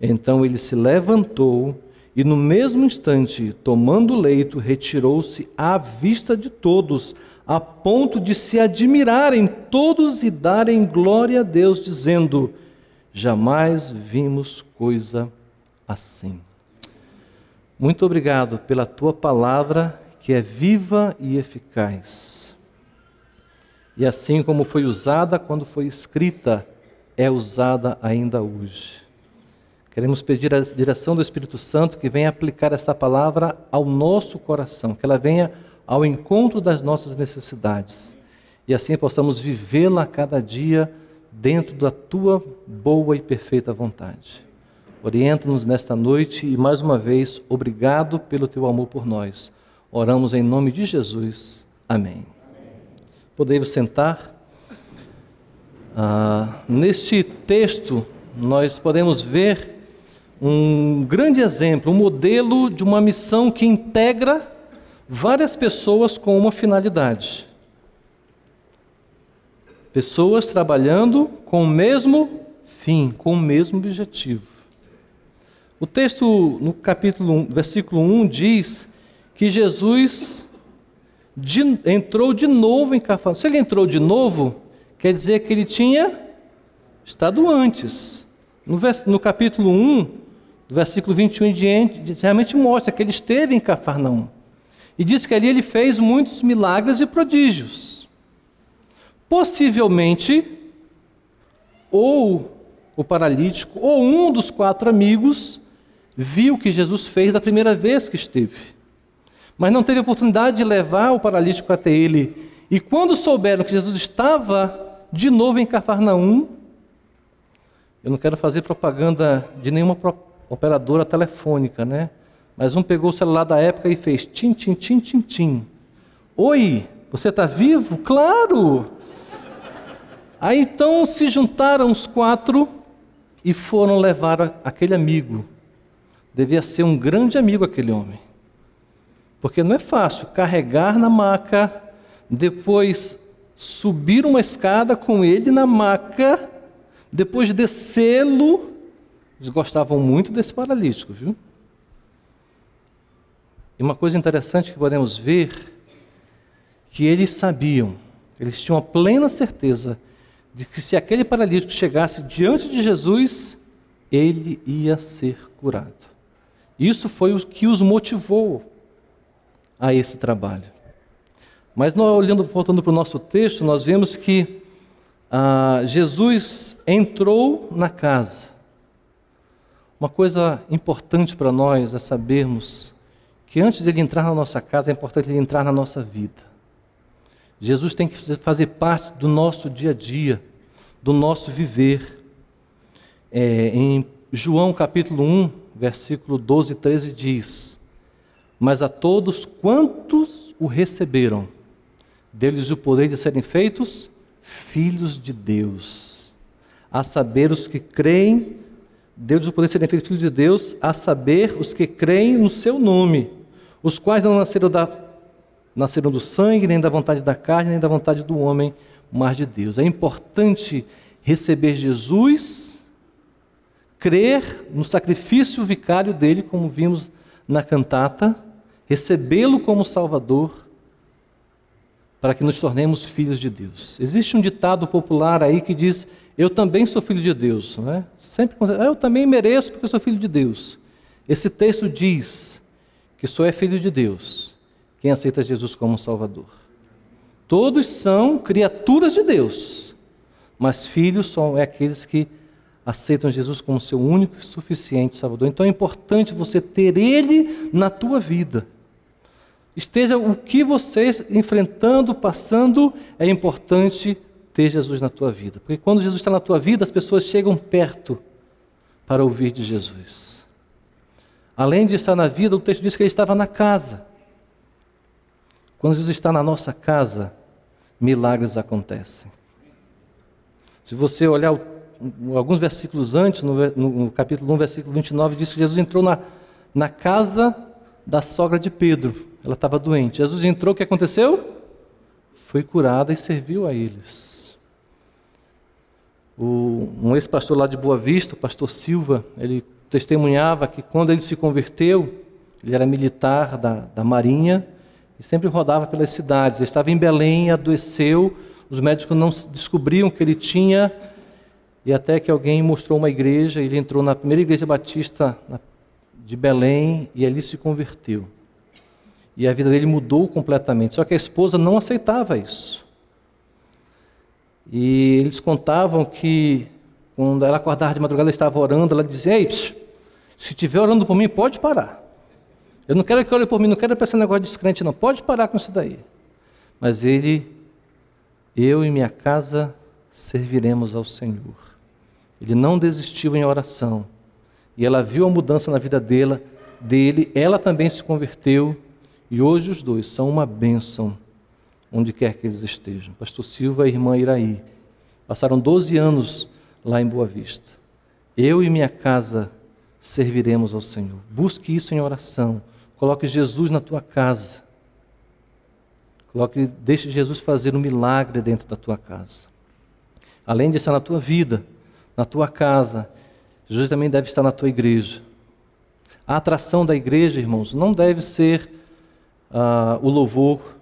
Então ele se levantou e, no mesmo instante, tomando o leito, retirou-se à vista de todos, a ponto de se admirarem todos e darem glória a Deus, dizendo: Jamais vimos coisa assim. Muito obrigado pela tua palavra que é viva e eficaz. E assim como foi usada quando foi escrita, é usada ainda hoje. Queremos pedir a direção do Espírito Santo que venha aplicar esta palavra ao nosso coração, que ela venha ao encontro das nossas necessidades e assim possamos vivê-la a cada dia dentro da tua boa e perfeita vontade. Orienta-nos nesta noite e, mais uma vez, obrigado pelo teu amor por nós. Oramos em nome de Jesus. Amém. Podeis sentar. Ah, neste texto, nós podemos ver um grande exemplo, um modelo de uma missão que integra várias pessoas com uma finalidade. Pessoas trabalhando com o mesmo fim, com o mesmo objetivo. O texto no capítulo 1, versículo 1 diz que Jesus de, entrou de novo em Cafarnaum. Se ele entrou de novo, quer dizer que ele tinha estado antes. No, no capítulo 1, do versículo 21 em diante, realmente mostra que ele esteve em Cafarnaum. E diz que ali ele fez muitos milagres e prodígios. Possivelmente, ou o paralítico, ou um dos quatro amigos, viu o que Jesus fez da primeira vez que esteve. Mas não teve oportunidade de levar o paralítico até ele. E quando souberam que Jesus estava de novo em Cafarnaum, eu não quero fazer propaganda de nenhuma operadora telefônica, né? Mas um pegou o celular da época e fez tim, tim, tim, tim, tim. Oi, você está vivo? Claro! Aí então se juntaram os quatro e foram levar aquele amigo. Devia ser um grande amigo aquele homem. Porque não é fácil carregar na maca, depois subir uma escada com ele na maca, depois descê-lo. Eles gostavam muito desse paralítico, viu? E uma coisa interessante que podemos ver, que eles sabiam, eles tinham a plena certeza de que se aquele paralítico chegasse diante de Jesus, ele ia ser curado. Isso foi o que os motivou a esse trabalho. Mas nós, olhando, voltando para o nosso texto, nós vemos que ah, Jesus entrou na casa. Uma coisa importante para nós é sabermos que antes de ele entrar na nossa casa, é importante ele entrar na nossa vida. Jesus tem que fazer parte do nosso dia a dia, do nosso viver. É, em João capítulo 1, versículo 12 e 13 diz: Mas a todos quantos o receberam, deu-lhes o poder de serem feitos filhos de Deus, a saber os que creem, deu-lhes o poder de serem feitos filhos de Deus, a saber os que creem no seu nome os quais não nasceram, da, nasceram do sangue, nem da vontade da carne, nem da vontade do homem, mas de Deus. É importante receber Jesus, crer no sacrifício vicário dele, como vimos na cantata, recebê-lo como Salvador, para que nos tornemos filhos de Deus. Existe um ditado popular aí que diz: Eu também sou filho de Deus. Não é? Sempre eu também mereço porque eu sou filho de Deus. Esse texto diz que só é filho de Deus quem aceita Jesus como Salvador. Todos são criaturas de Deus, mas filhos são é aqueles que aceitam Jesus como seu único e suficiente Salvador. Então é importante você ter Ele na tua vida. Esteja o que você enfrentando, passando, é importante ter Jesus na tua vida. Porque quando Jesus está na tua vida, as pessoas chegam perto para ouvir de Jesus. Além de estar na vida, o texto diz que ele estava na casa. Quando Jesus está na nossa casa, milagres acontecem. Se você olhar alguns versículos antes, no, no, capítulo 1, versículo 29, diz que Jesus entrou na, na casa da sogra de Pedro. Ela estava doente. Jesus entrou, o que aconteceu? Foi curada e serviu a eles. O, um ex-pastor lá de Boa Vista, o pastor Silva, ele testemunhava que quando ele se converteu, ele era militar da, da Marinha e sempre rodava pelas cidades. Ele estava em Belém, adoeceu, os médicos não descobriam que ele tinha, e até que alguém mostrou uma igreja, ele entrou na primeira igreja batista de Belém e ali se converteu. E a vida dele mudou completamente. Só que a esposa não aceitava isso. E eles contavam que quando ela acordava de madrugada, ela estava orando, ela dizia: Ei, psh, se estiver orando por mim, pode parar. Eu não quero que ore por mim, não quero pensar negócio de descrente, não. Pode parar com isso daí. Mas ele, eu e minha casa serviremos ao Senhor. Ele não desistiu em oração. E ela viu a mudança na vida dela, dele, ela também se converteu. E hoje os dois são uma bênção, onde quer que eles estejam. Pastor Silva e irmã Iraí passaram 12 anos lá em Boa Vista. Eu e minha casa serviremos ao Senhor. Busque isso em oração. Coloque Jesus na tua casa. Coloque, deixe Jesus fazer um milagre dentro da tua casa. Além de estar na tua vida, na tua casa, Jesus também deve estar na tua igreja. A atração da igreja, irmãos, não deve ser uh, o louvor.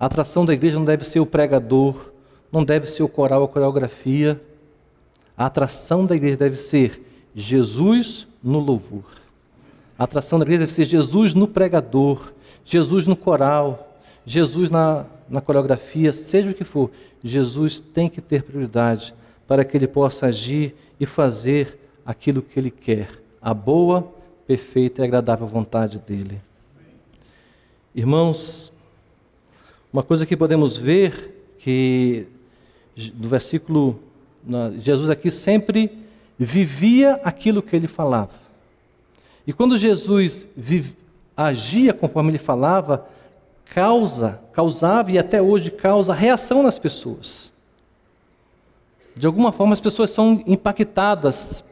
A atração da igreja não deve ser o pregador, não deve ser o coral, a coreografia. A atração da igreja deve ser Jesus no louvor. A atração da igreja deve ser Jesus no pregador, Jesus no coral, Jesus na, na coreografia, seja o que for. Jesus tem que ter prioridade para que ele possa agir e fazer aquilo que ele quer, a boa, perfeita e agradável vontade dele. Irmãos, uma coisa que podemos ver que do versículo Jesus aqui sempre vivia aquilo que ele falava. E quando Jesus vive, agia conforme ele falava, causa, causava e até hoje causa reação nas pessoas. De alguma forma as pessoas são impactadas,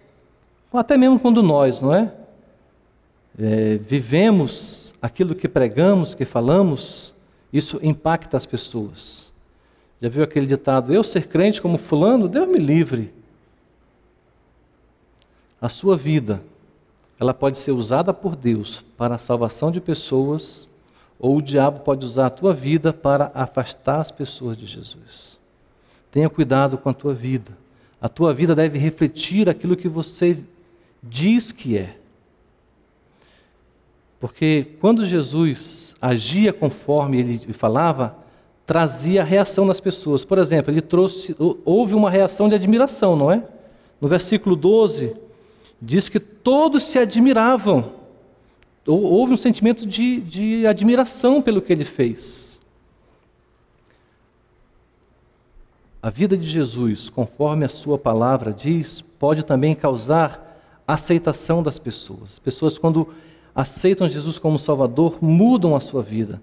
até mesmo quando nós, não é? é vivemos aquilo que pregamos, que falamos, isso impacta as pessoas. Já viu aquele ditado, eu ser crente como fulano, Deus me livre. A sua vida, ela pode ser usada por Deus para a salvação de pessoas, ou o diabo pode usar a tua vida para afastar as pessoas de Jesus. Tenha cuidado com a tua vida. A tua vida deve refletir aquilo que você diz que é. Porque quando Jesus agia conforme ele falava, trazia reação nas pessoas. Por exemplo, ele trouxe, houve uma reação de admiração, não é? No versículo 12, diz que todos se admiravam. Houve um sentimento de, de admiração pelo que ele fez. A vida de Jesus, conforme a sua palavra diz, pode também causar aceitação das pessoas. As pessoas, quando aceitam Jesus como Salvador, mudam a sua vida.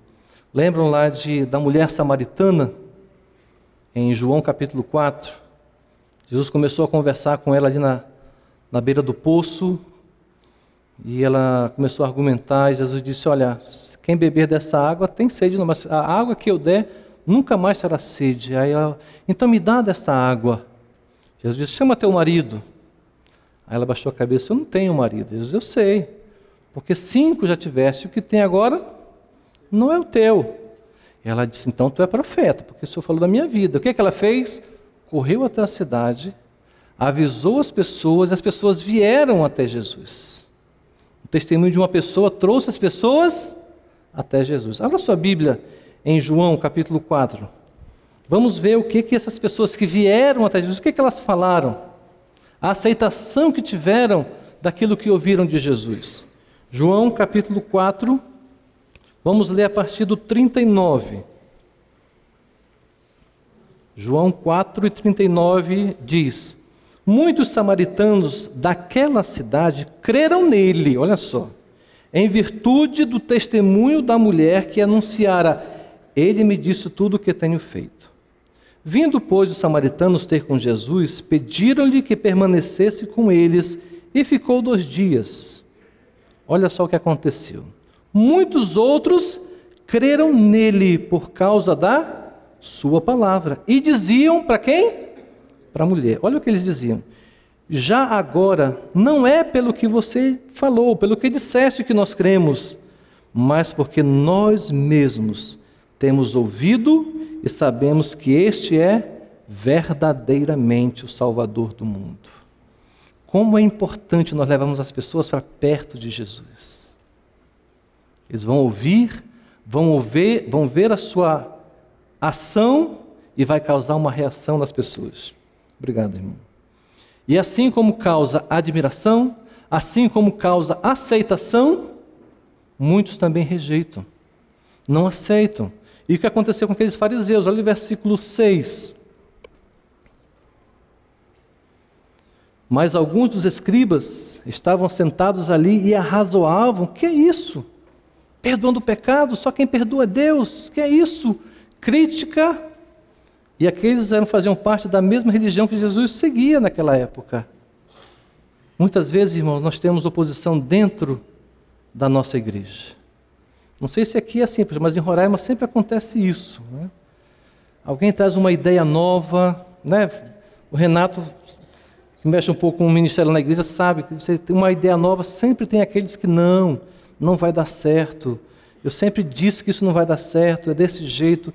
Lembram lá de, da mulher samaritana, em João capítulo 4? Jesus começou a conversar com ela ali na, na beira do poço, e ela começou a argumentar, e Jesus disse: Olha, quem beber dessa água tem sede, mas a água que eu der nunca mais terá sede. Aí ela, então me dá dessa água. Jesus disse: Chama teu marido. Aí ela baixou a cabeça: Eu não tenho marido. Jesus, eu sei, porque cinco já tivesse, o que tem agora não é o teu. Ela disse: Então tu é profeta, porque o Senhor falou da minha vida. O que, é que ela fez? Correu até a cidade, avisou as pessoas, e as pessoas vieram até Jesus. O testemunho de uma pessoa trouxe as pessoas até Jesus. Abra sua Bíblia em João capítulo 4. Vamos ver o que, que essas pessoas que vieram até Jesus, o que, que elas falaram, a aceitação que tiveram daquilo que ouviram de Jesus. João capítulo 4, Vamos ler a partir do 39. João 4 e 39 diz: Muitos samaritanos daquela cidade creram nele, olha só, em virtude do testemunho da mulher que anunciara: Ele me disse tudo o que tenho feito. Vindo, pois, os samaritanos ter com Jesus, pediram-lhe que permanecesse com eles e ficou dois dias. Olha só o que aconteceu. Muitos outros creram nele por causa da sua palavra. E diziam para quem? Para a mulher. Olha o que eles diziam. Já agora, não é pelo que você falou, pelo que disseste que nós cremos, mas porque nós mesmos temos ouvido e sabemos que este é verdadeiramente o Salvador do mundo. Como é importante nós levarmos as pessoas para perto de Jesus. Eles vão ouvir, vão ouvir, vão ver a sua ação e vai causar uma reação nas pessoas. Obrigado, irmão. E assim como causa admiração, assim como causa aceitação, muitos também rejeitam, não aceitam. E o que aconteceu com aqueles fariseus? Olha o versículo 6. Mas alguns dos escribas estavam sentados ali e arrazoavam: que é isso? perdoando o pecado, só quem perdoa é Deus. Que é isso? Crítica. E aqueles eram, faziam parte da mesma religião que Jesus seguia naquela época. Muitas vezes, irmãos, nós temos oposição dentro da nossa igreja. Não sei se aqui é simples, mas em Roraima sempre acontece isso. Né? Alguém traz uma ideia nova, né? O Renato, que mexe um pouco com o ministério na igreja, sabe que você tem uma ideia nova, sempre tem aqueles que não não vai dar certo. Eu sempre disse que isso não vai dar certo, é desse jeito.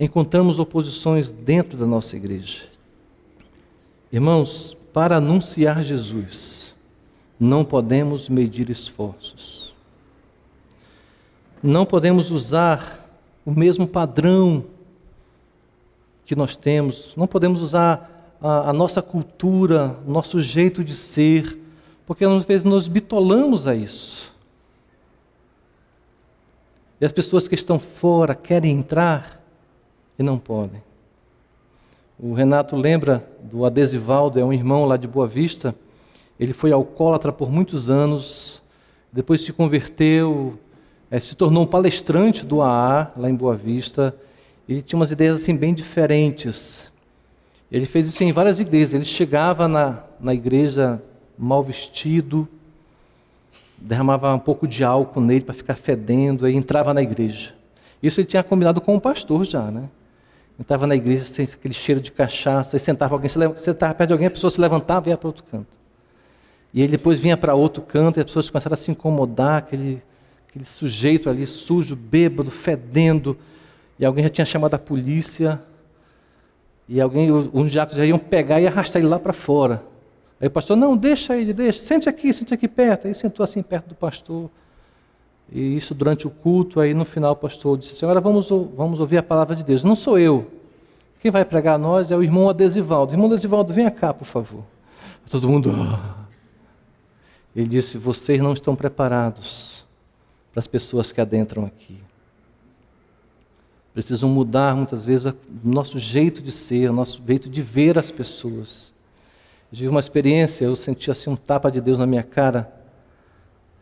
Encontramos oposições dentro da nossa igreja. Irmãos, para anunciar Jesus, não podemos medir esforços. Não podemos usar o mesmo padrão que nós temos, não podemos usar a, a nossa cultura, o nosso jeito de ser, porque às vezes nos bitolamos a isso. E as pessoas que estão fora querem entrar e não podem. O Renato lembra do Adesivaldo, é um irmão lá de Boa Vista. Ele foi alcoólatra por muitos anos, depois se converteu, é, se tornou um palestrante do AA lá em Boa Vista. Ele tinha umas ideias assim bem diferentes. Ele fez isso em várias igrejas. Ele chegava na, na igreja mal vestido, derramava um pouco de álcool nele para ficar fedendo, aí entrava na igreja. Isso ele tinha combinado com o pastor já, né? Entrava na igreja sem aquele cheiro de cachaça, e sentava alguém, sentava perto de alguém, a pessoa se levantava e ia para outro canto. E ele depois vinha para outro canto e as pessoas começaram a se incomodar, aquele, aquele sujeito ali sujo, bêbado, fedendo, e alguém já tinha chamado a polícia, e alguém, uns diáconos já iam pegar e arrastar ele lá para fora. Aí o pastor, não, deixa ele, deixa, sente aqui, sente aqui perto. Aí sentou assim perto do pastor. E isso durante o culto, aí no final o pastor disse assim, agora vamos, vamos ouvir a palavra de Deus. Não sou eu. Quem vai pregar a nós é o irmão Adesivaldo. Irmão Adesivaldo, venha cá, por favor. Todo mundo. Oh. Ele disse: Vocês não estão preparados para as pessoas que adentram aqui. Precisam mudar muitas vezes o nosso jeito de ser, o nosso jeito de ver as pessoas. Eu tive uma experiência, eu senti assim um tapa de Deus na minha cara.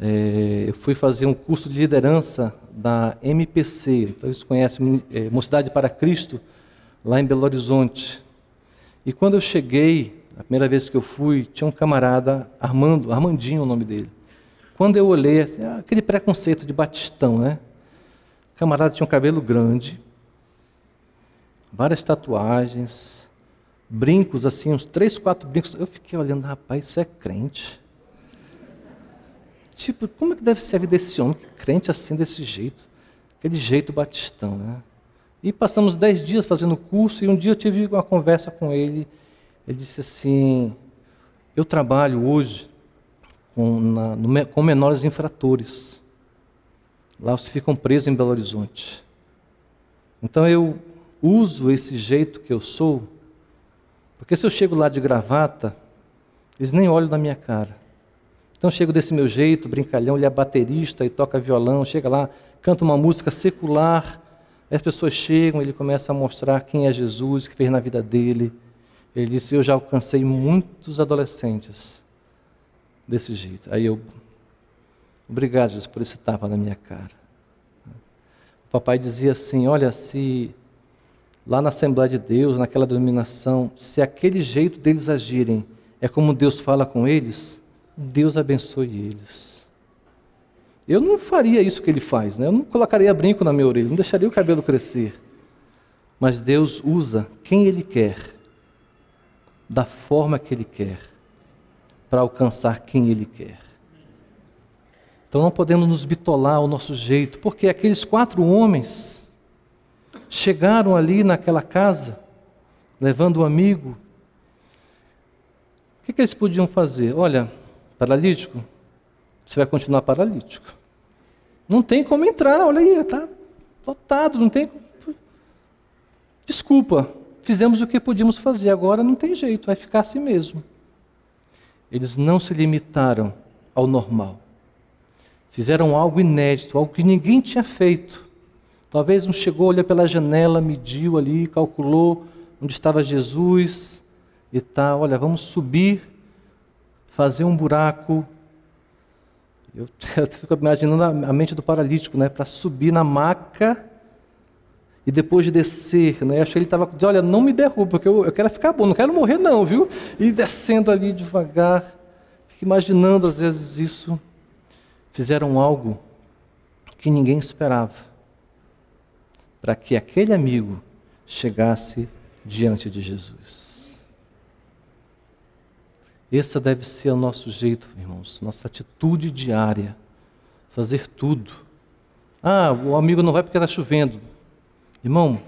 É, eu fui fazer um curso de liderança da MPC, vocês conhecem, é, Mocidade para Cristo, lá em Belo Horizonte. E quando eu cheguei, a primeira vez que eu fui, tinha um camarada, Armando, Armandinho o nome dele. Quando eu olhei, assim, ah, aquele preconceito de batistão, né? Camarada tinha um cabelo grande, várias tatuagens, brincos, assim, uns três, quatro brincos. Eu fiquei olhando, rapaz, isso é crente. Tipo, como é que deve ser a vida desse homem, crente assim, desse jeito? Aquele jeito batistão, né? E passamos dez dias fazendo curso, e um dia eu tive uma conversa com ele. Ele disse assim: Eu trabalho hoje com, na, no, com menores infratores. Lá os ficam presos em Belo Horizonte. Então eu uso esse jeito que eu sou porque se eu chego lá de gravata, eles nem olham na minha cara. Então eu chego desse meu jeito, brincalhão, ele é baterista e toca violão, chega lá, canta uma música secular, as pessoas chegam, ele começa a mostrar quem é Jesus, o que fez na vida dele. Ele disse: Eu já alcancei muitos adolescentes desse jeito. Aí eu, obrigado, Jesus, por esse tapa na minha cara. O papai dizia assim: Olha, se lá na Assembleia de Deus, naquela denominação, se aquele jeito deles agirem é como Deus fala com eles, Deus abençoe eles. Eu não faria isso que ele faz, né? eu não colocaria brinco na minha orelha, não deixaria o cabelo crescer. Mas Deus usa quem Ele quer, da forma que Ele quer, para alcançar quem Ele quer. Então não podemos nos bitolar ao nosso jeito, porque aqueles quatro homens, chegaram ali naquela casa, levando um amigo. O que, que eles podiam fazer? Olha, paralítico, você vai continuar paralítico. Não tem como entrar, olha aí, está lotado, não tem. Desculpa, fizemos o que podíamos fazer, agora não tem jeito, vai ficar assim mesmo. Eles não se limitaram ao normal. Fizeram algo inédito, algo que ninguém tinha feito. Talvez um chegou, olhou pela janela, mediu ali, calculou onde estava Jesus e tal. Olha, vamos subir, fazer um buraco. Eu, [LAUGHS] eu fico imaginando a, mente do paralítico, né? Para subir na maca e depois de descer, né? Acho que ele estava dizendo, olha, não me derruba, porque eu, eu quero ficar bom, não quero morrer não, viu? E descendo ali devagar. Fico imaginando às vezes isso. Fizeram algo que ninguém esperava para que aquele amigo chegasse diante de Jesus. Esse deve ser o nosso jeito, irmãos, nossa atitude diária. Fazer tudo. Ah, o amigo não vai porque está chovendo. Irmão,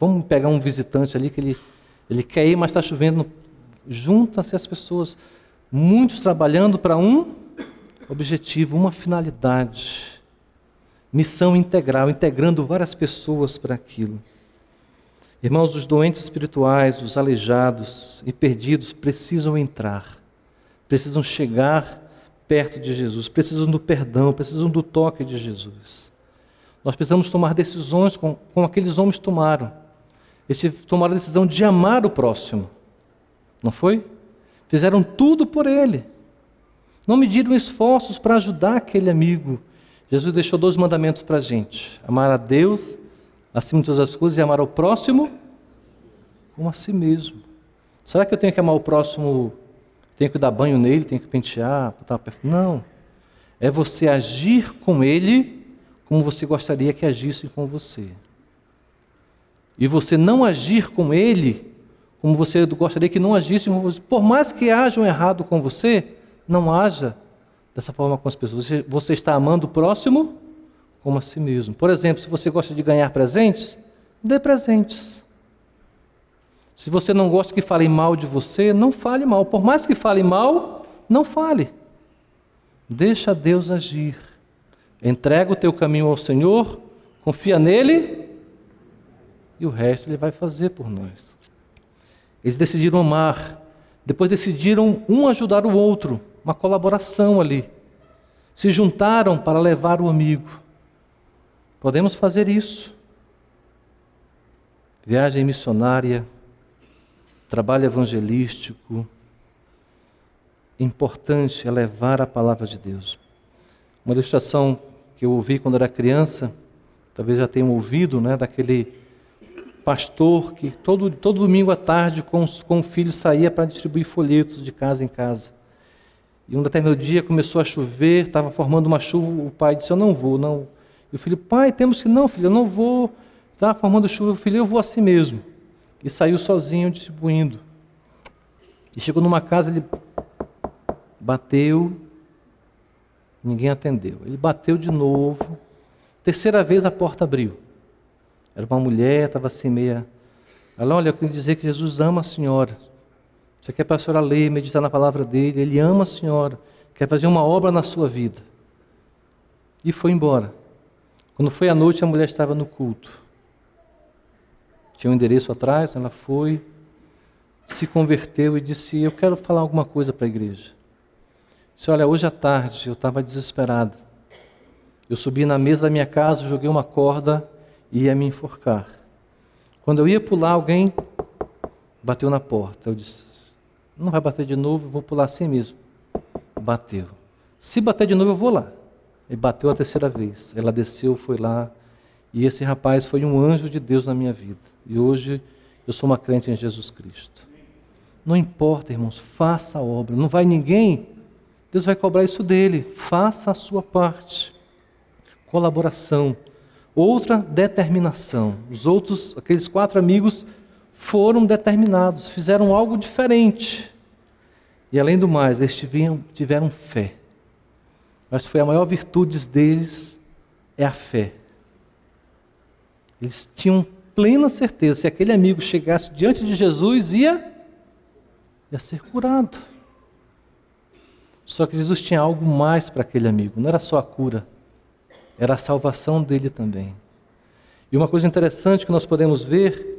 vamos pegar um visitante ali que ele, ele quer ir, mas está chovendo. Junta-se as pessoas, muitos trabalhando para um objetivo, uma finalidade. Missão integral, integrando várias pessoas para aquilo. Irmãos, os doentes espirituais, os aleijados e perdidos precisam entrar, precisam chegar perto de Jesus, precisam do perdão, precisam do toque de Jesus. Nós precisamos tomar decisões como, como aqueles homens tomaram. Eles tomaram a decisão de amar o próximo, não foi? Fizeram tudo por ele. Não mediram esforços para ajudar aquele amigo. Jesus deixou dois mandamentos para a gente: amar a Deus acima de todas as coisas e amar ao próximo como a si mesmo. Será que eu tenho que amar o próximo tenho que dar banho nele, tenho que pentear, botar perfume. Não. É você agir com ele como você gostaria que agisse com você. E você não agir com ele como você gostaria que não agisse com você. Por mais que haja um errado com você, não haja dessa forma com as pessoas. Você está amando o próximo como a si mesmo. Por exemplo, se você gosta de ganhar presentes, dê presentes. Se você não gosta que falem mal de você, não fale mal. Por mais que fale mal, não fale. Deixa Deus agir. Entrega o teu caminho ao Senhor, confia nele e o resto ele vai fazer por nós. Eles decidiram amar, depois decidiram um ajudar o outro, uma colaboração ali. Se juntaram para levar o amigo. Podemos fazer isso. Viagem missionária, trabalho evangelístico. Importante é levar a palavra de Deus. Uma ilustração que eu ouvi quando era criança, talvez já tenham ouvido, né, daquele pastor que todo, todo domingo à tarde com, com o filho saía para distribuir folhetos de casa em casa. E um determinado dia começou a chover, estava formando uma chuva, o pai disse, eu não vou, não. E o filho, pai, temos que, não filho, eu não vou, está formando chuva, o filho, eu vou assim mesmo e saiu sozinho distribuindo. E chegou numa casa, ele bateu, ninguém atendeu. Ele bateu de novo, terceira vez a porta abriu. Era uma mulher, estava assim meia. Ela, olha, eu quero dizer que Jesus ama a senhora. Você quer para a senhora ler, meditar na palavra dele, ele ama a senhora, quer fazer uma obra na sua vida. E foi embora. Quando foi à noite, a mulher estava no culto tinha um endereço atrás, ela foi, se converteu e disse: Eu quero falar alguma coisa para a igreja. Disse: Olha, hoje à tarde eu estava desesperada. Eu subi na mesa da minha casa, joguei uma corda e ia me enforcar. Quando eu ia pular, alguém bateu na porta. Eu disse: Não vai bater de novo, vou pular assim mesmo. Bateu. Se bater de novo, eu vou lá. E bateu a terceira vez. Ela desceu, foi lá. E esse rapaz foi um anjo de Deus na minha vida. E hoje eu sou uma crente em Jesus Cristo. Não importa, irmãos, faça a obra. Não vai ninguém, Deus vai cobrar isso dele. Faça a sua parte. Colaboração. Outra determinação. Os outros, aqueles quatro amigos, foram determinados, fizeram algo diferente. E além do mais, eles tiveram, tiveram fé. Mas foi a maior virtude deles é a fé. Eles tinham plena certeza, se aquele amigo chegasse diante de Jesus, ia, ia ser curado. Só que Jesus tinha algo mais para aquele amigo, não era só a cura, era a salvação dele também. E uma coisa interessante que nós podemos ver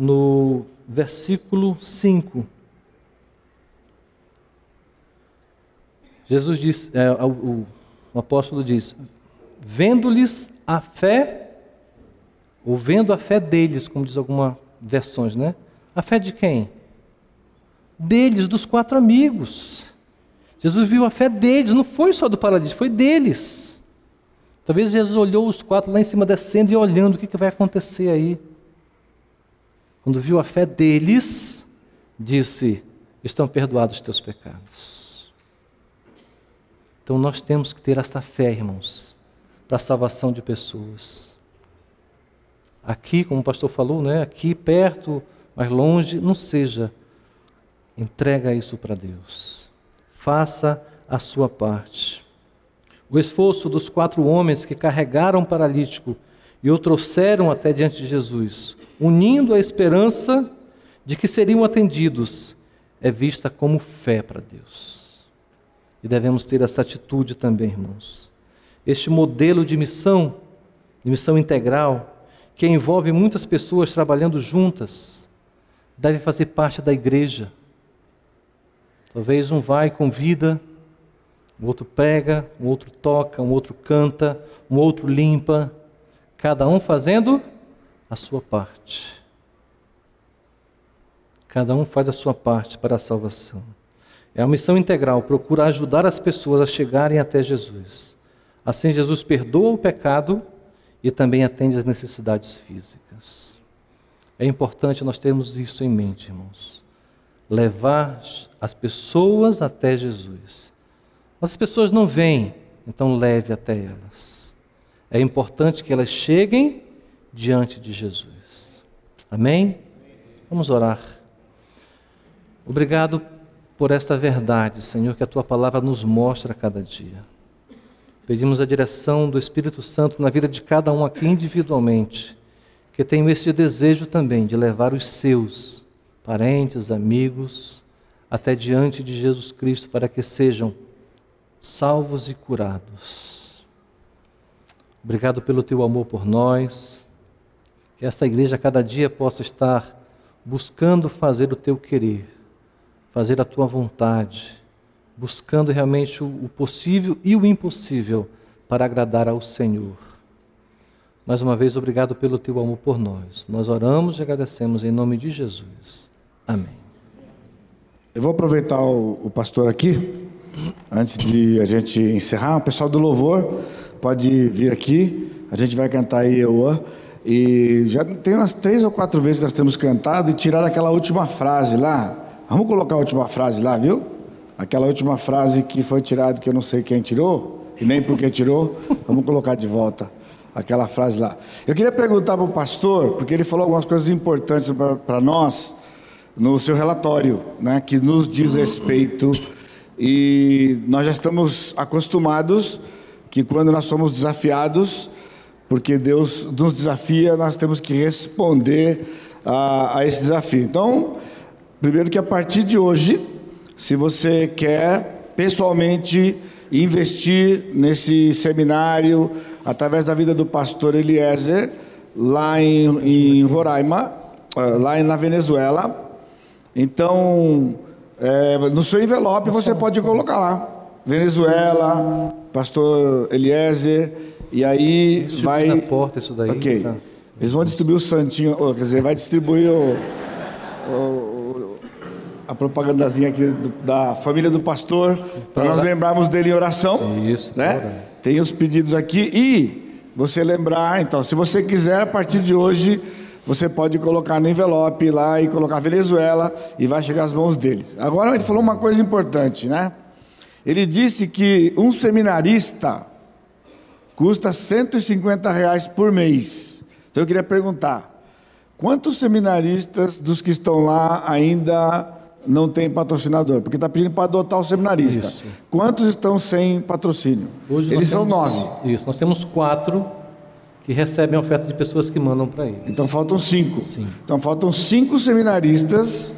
no versículo 5. Jesus diz, é, o, o apóstolo diz: vendo-lhes a fé ou vendo a fé deles, como diz algumas versões, né? A fé de quem? Deles, dos quatro amigos. Jesus viu a fé deles, não foi só do paralítico, foi deles. Talvez Jesus olhou os quatro lá em cima descendo e olhando o que, que vai acontecer aí. Quando viu a fé deles, disse: Estão perdoados os teus pecados. Então nós temos que ter esta fé, irmãos, para a salvação de pessoas aqui, como o pastor falou, né? aqui perto, mais longe, não seja. Entrega isso para Deus. Faça a sua parte. O esforço dos quatro homens que carregaram o paralítico e o trouxeram até diante de Jesus, unindo a esperança de que seriam atendidos, é vista como fé para Deus. E devemos ter essa atitude também, irmãos. Este modelo de missão, de missão integral, que envolve muitas pessoas trabalhando juntas, deve fazer parte da igreja. Talvez um vai convida, o outro prega, um outro toca, um outro canta, um outro limpa, cada um fazendo a sua parte. Cada um faz a sua parte para a salvação. É uma missão integral, procura ajudar as pessoas a chegarem até Jesus. Assim, Jesus perdoa o pecado e também atende às necessidades físicas. É importante nós termos isso em mente, irmãos. Levar as pessoas até Jesus. As pessoas não vêm, então leve até elas. É importante que elas cheguem diante de Jesus. Amém? Vamos orar. Obrigado por esta verdade, Senhor, que a tua palavra nos mostra a cada dia. Pedimos a direção do Espírito Santo na vida de cada um aqui individualmente, que tenha este desejo também de levar os seus parentes, amigos, até diante de Jesus Cristo para que sejam salvos e curados. Obrigado pelo teu amor por nós. Que esta igreja cada dia possa estar buscando fazer o teu querer, fazer a tua vontade, buscando realmente o possível e o impossível para agradar ao Senhor. Mais uma vez, obrigado pelo teu amor por nós. Nós oramos e agradecemos em nome de Jesus. Amém. Eu vou aproveitar o, o pastor aqui, antes de a gente encerrar. O pessoal do louvor pode vir aqui. A gente vai cantar aí Euã. E já tem umas três ou quatro vezes que nós temos cantado e tirar aquela última frase lá. Vamos colocar a última frase lá, viu? Aquela última frase que foi tirada, que eu não sei quem tirou, e nem por que tirou. [LAUGHS] Vamos colocar de volta aquela frase lá. Eu queria perguntar para o pastor, porque ele falou algumas coisas importantes para nós no seu relatório, né, que nos diz respeito. E nós já estamos acostumados que quando nós somos desafiados, porque Deus nos desafia, nós temos que responder a, a esse desafio. Então, primeiro que a partir de hoje, se você quer pessoalmente investir nesse seminário através da vida do pastor Eliezer, lá em, em Roraima, eh, lá na Venezuela, então, é, no seu envelope você pode colocar lá. Venezuela, pastor Eliezer, e aí vai. Na porta isso daí. Ok. Tá. Eles vão distribuir o santinho, quer dizer, vai distribuir o, o, a propagandazinha aqui do, da família do pastor, para nós lembrarmos dele em oração. Isso. Né? Tem os pedidos aqui e você lembrar, então, se você quiser, a partir de hoje você pode colocar no envelope lá e colocar Venezuela e vai chegar às mãos deles. Agora ele falou uma coisa importante, né? Ele disse que um seminarista custa 150 reais por mês. Então eu queria perguntar: quantos seminaristas dos que estão lá ainda não têm patrocinador? Porque está pedindo para adotar o seminarista. Isso. Quantos estão sem patrocínio? Hoje Eles são temos, nove. Isso, nós temos quatro que recebem oferta de pessoas que mandam para ele. Então faltam cinco. Sim. Então faltam cinco seminaristas,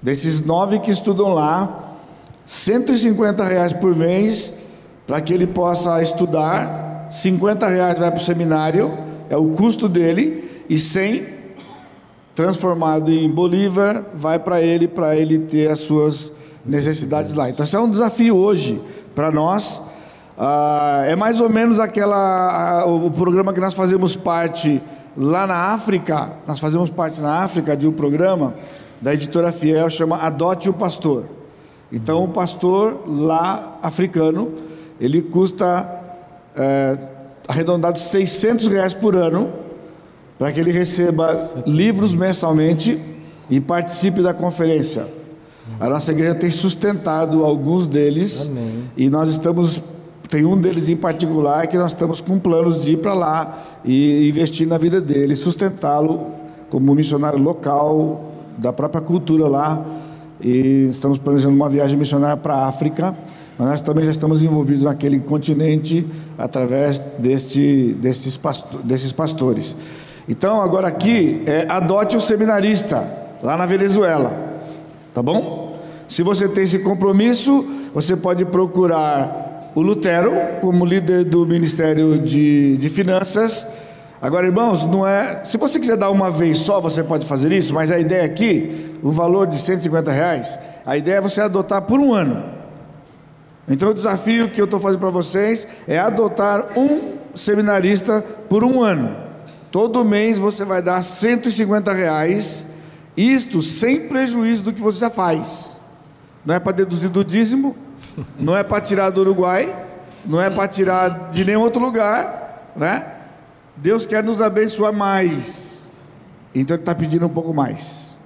desses nove que estudam lá, 150 reais por mês, para que ele possa estudar. 50 reais vai para o seminário, é o custo dele, e 100 transformado em Bolívar vai para ele, para ele ter as suas necessidades lá. Então, isso é um desafio hoje para nós ah, é mais ou menos aquela o programa que nós fazemos parte lá na África. Nós fazemos parte na África de um programa da editora Fiel chama Adote o Pastor. Então o pastor lá africano ele custa é, arredondado 600 reais por ano para que ele receba livros mensalmente e participe da conferência. A nossa igreja tem sustentado alguns deles Amém. e nós estamos tem um deles em particular que nós estamos com planos de ir para lá e investir na vida dele, sustentá-lo como missionário local da própria cultura lá. E estamos planejando uma viagem missionária para a África, mas nós também já estamos envolvidos naquele continente através deste, destes, pastor, desses pastores. Então, agora aqui, é, adote o seminarista lá na Venezuela, tá bom? Se você tem esse compromisso, você pode procurar o Lutero como líder do Ministério de, de Finanças. Agora, irmãos, não é. Se você quiser dar uma vez só, você pode fazer isso, mas a ideia aqui, o valor de 150 reais, a ideia é você adotar por um ano. Então, o desafio que eu estou fazendo para vocês é adotar um seminarista por um ano. Todo mês você vai dar 150 reais, isto sem prejuízo do que você já faz. Não é para deduzir do dízimo, não é para tirar do Uruguai, não é para tirar de nenhum outro lugar, né? Deus quer nos abençoar mais, então Ele está pedindo um pouco mais,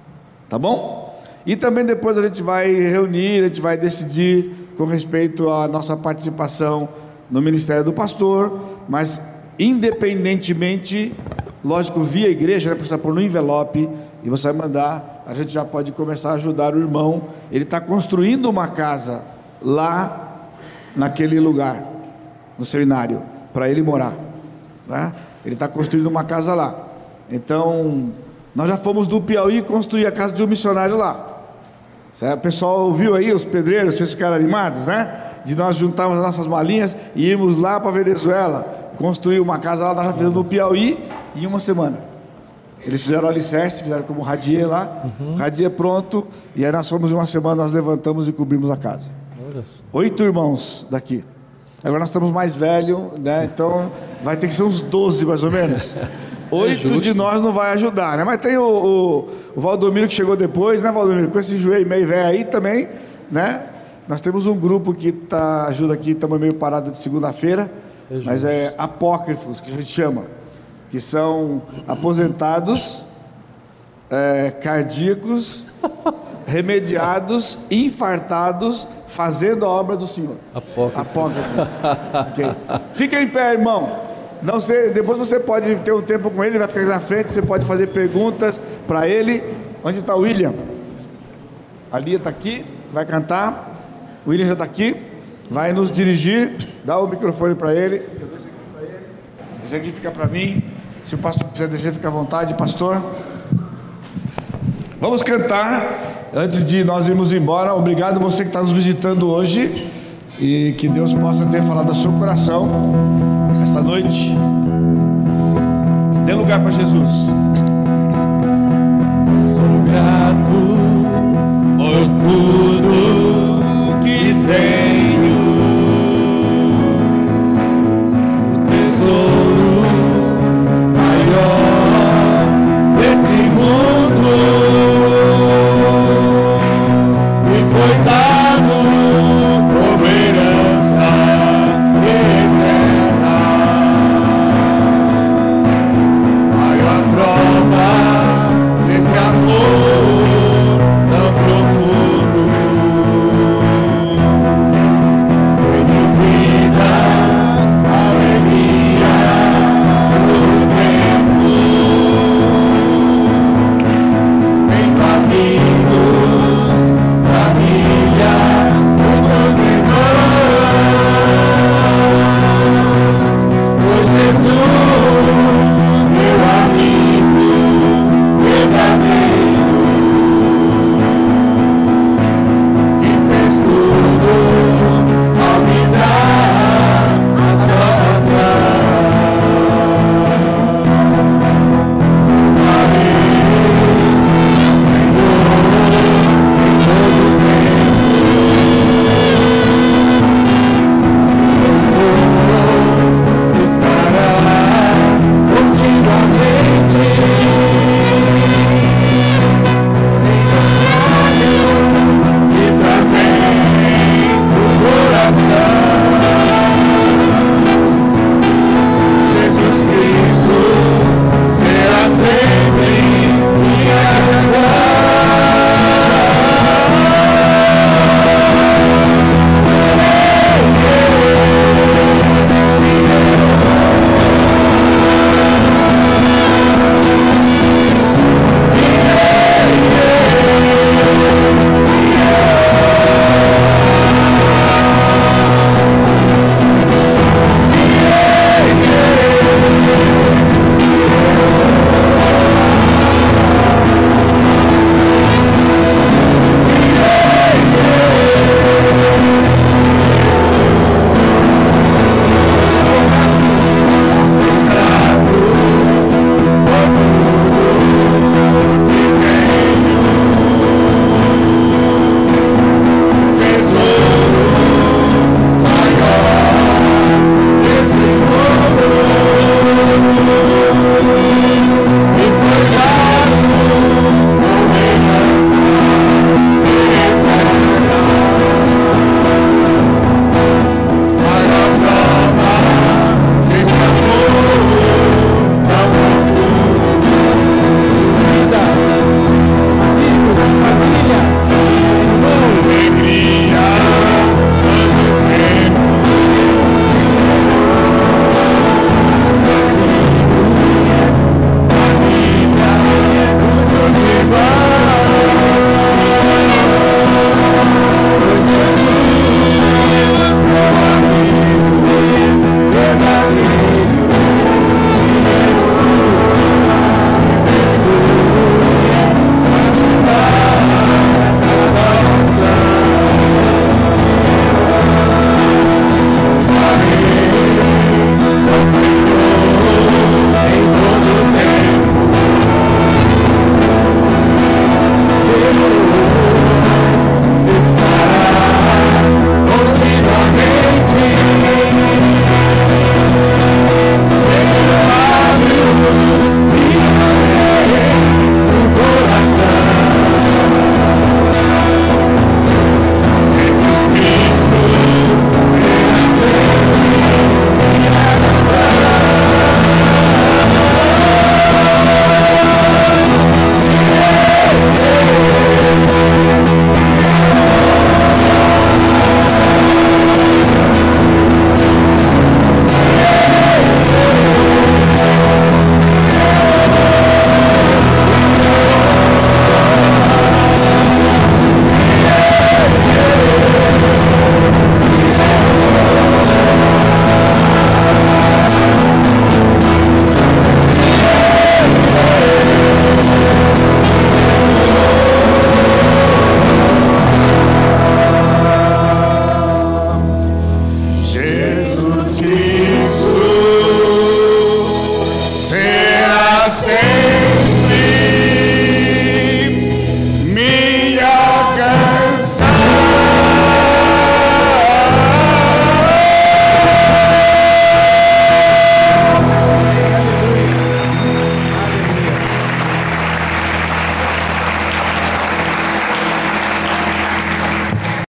tá bom? E também depois a gente vai reunir, a gente vai decidir com respeito à nossa participação no ministério do pastor, mas independentemente, lógico, via igreja, né, precisa pôr no envelope e você vai mandar, a gente já pode começar a ajudar o irmão. Ele está construindo uma casa lá naquele lugar, no seminário, para ele morar. Né? Ele está construindo uma casa lá. Então, nós já fomos do Piauí construir a casa de um missionário lá. O pessoal ouviu aí, os pedreiros, vocês ficaram animados, né? De nós juntarmos as nossas malinhas e irmos lá para a Venezuela, construir uma casa lá, nós já fizemos no Piauí em uma semana. Eles fizeram o alicerce, fizeram como radier lá, uhum. radier pronto, e aí nós fomos em uma semana, nós levantamos e cobrimos a casa. Oito irmãos daqui. Agora nós estamos mais velhos, né? Então vai ter que ser uns doze mais ou menos. [LAUGHS] Oito é de nós não vai ajudar, né? Mas tem o, o, Valdomiro que chegou depois, né, Valdomiro? Com esse joelho meio velho aí também, né? Nós temos um grupo que tá, ajuda aqui, estamos meio parado de segunda-feira, é mas é apócrifos, que a gente chama, que são aposentados, é, cardíacos, [LAUGHS] remediados, infartados, fazendo a obra do Senhor. Apócrifos. Apócrifos. okay. Fica em pé, irmão. Não sei, depois você pode ter um tempo com ele, vai ficar na frente, você pode fazer perguntas para ele. Onde está o William? A Lia está aqui, vai cantar. O William já está aqui, vai nos dirigir. Dá o microfone para ele. Esse aqui fica para mim. Se o pastor quiser descer, fica à vontade, pastor. Vamos cantar antes de nós irmos embora. Obrigado você que está nos visitando hoje e que Deus possa ter falado ao seu coração esta noite. Dê lugar para Jesus. Sou grato por tudo que tem.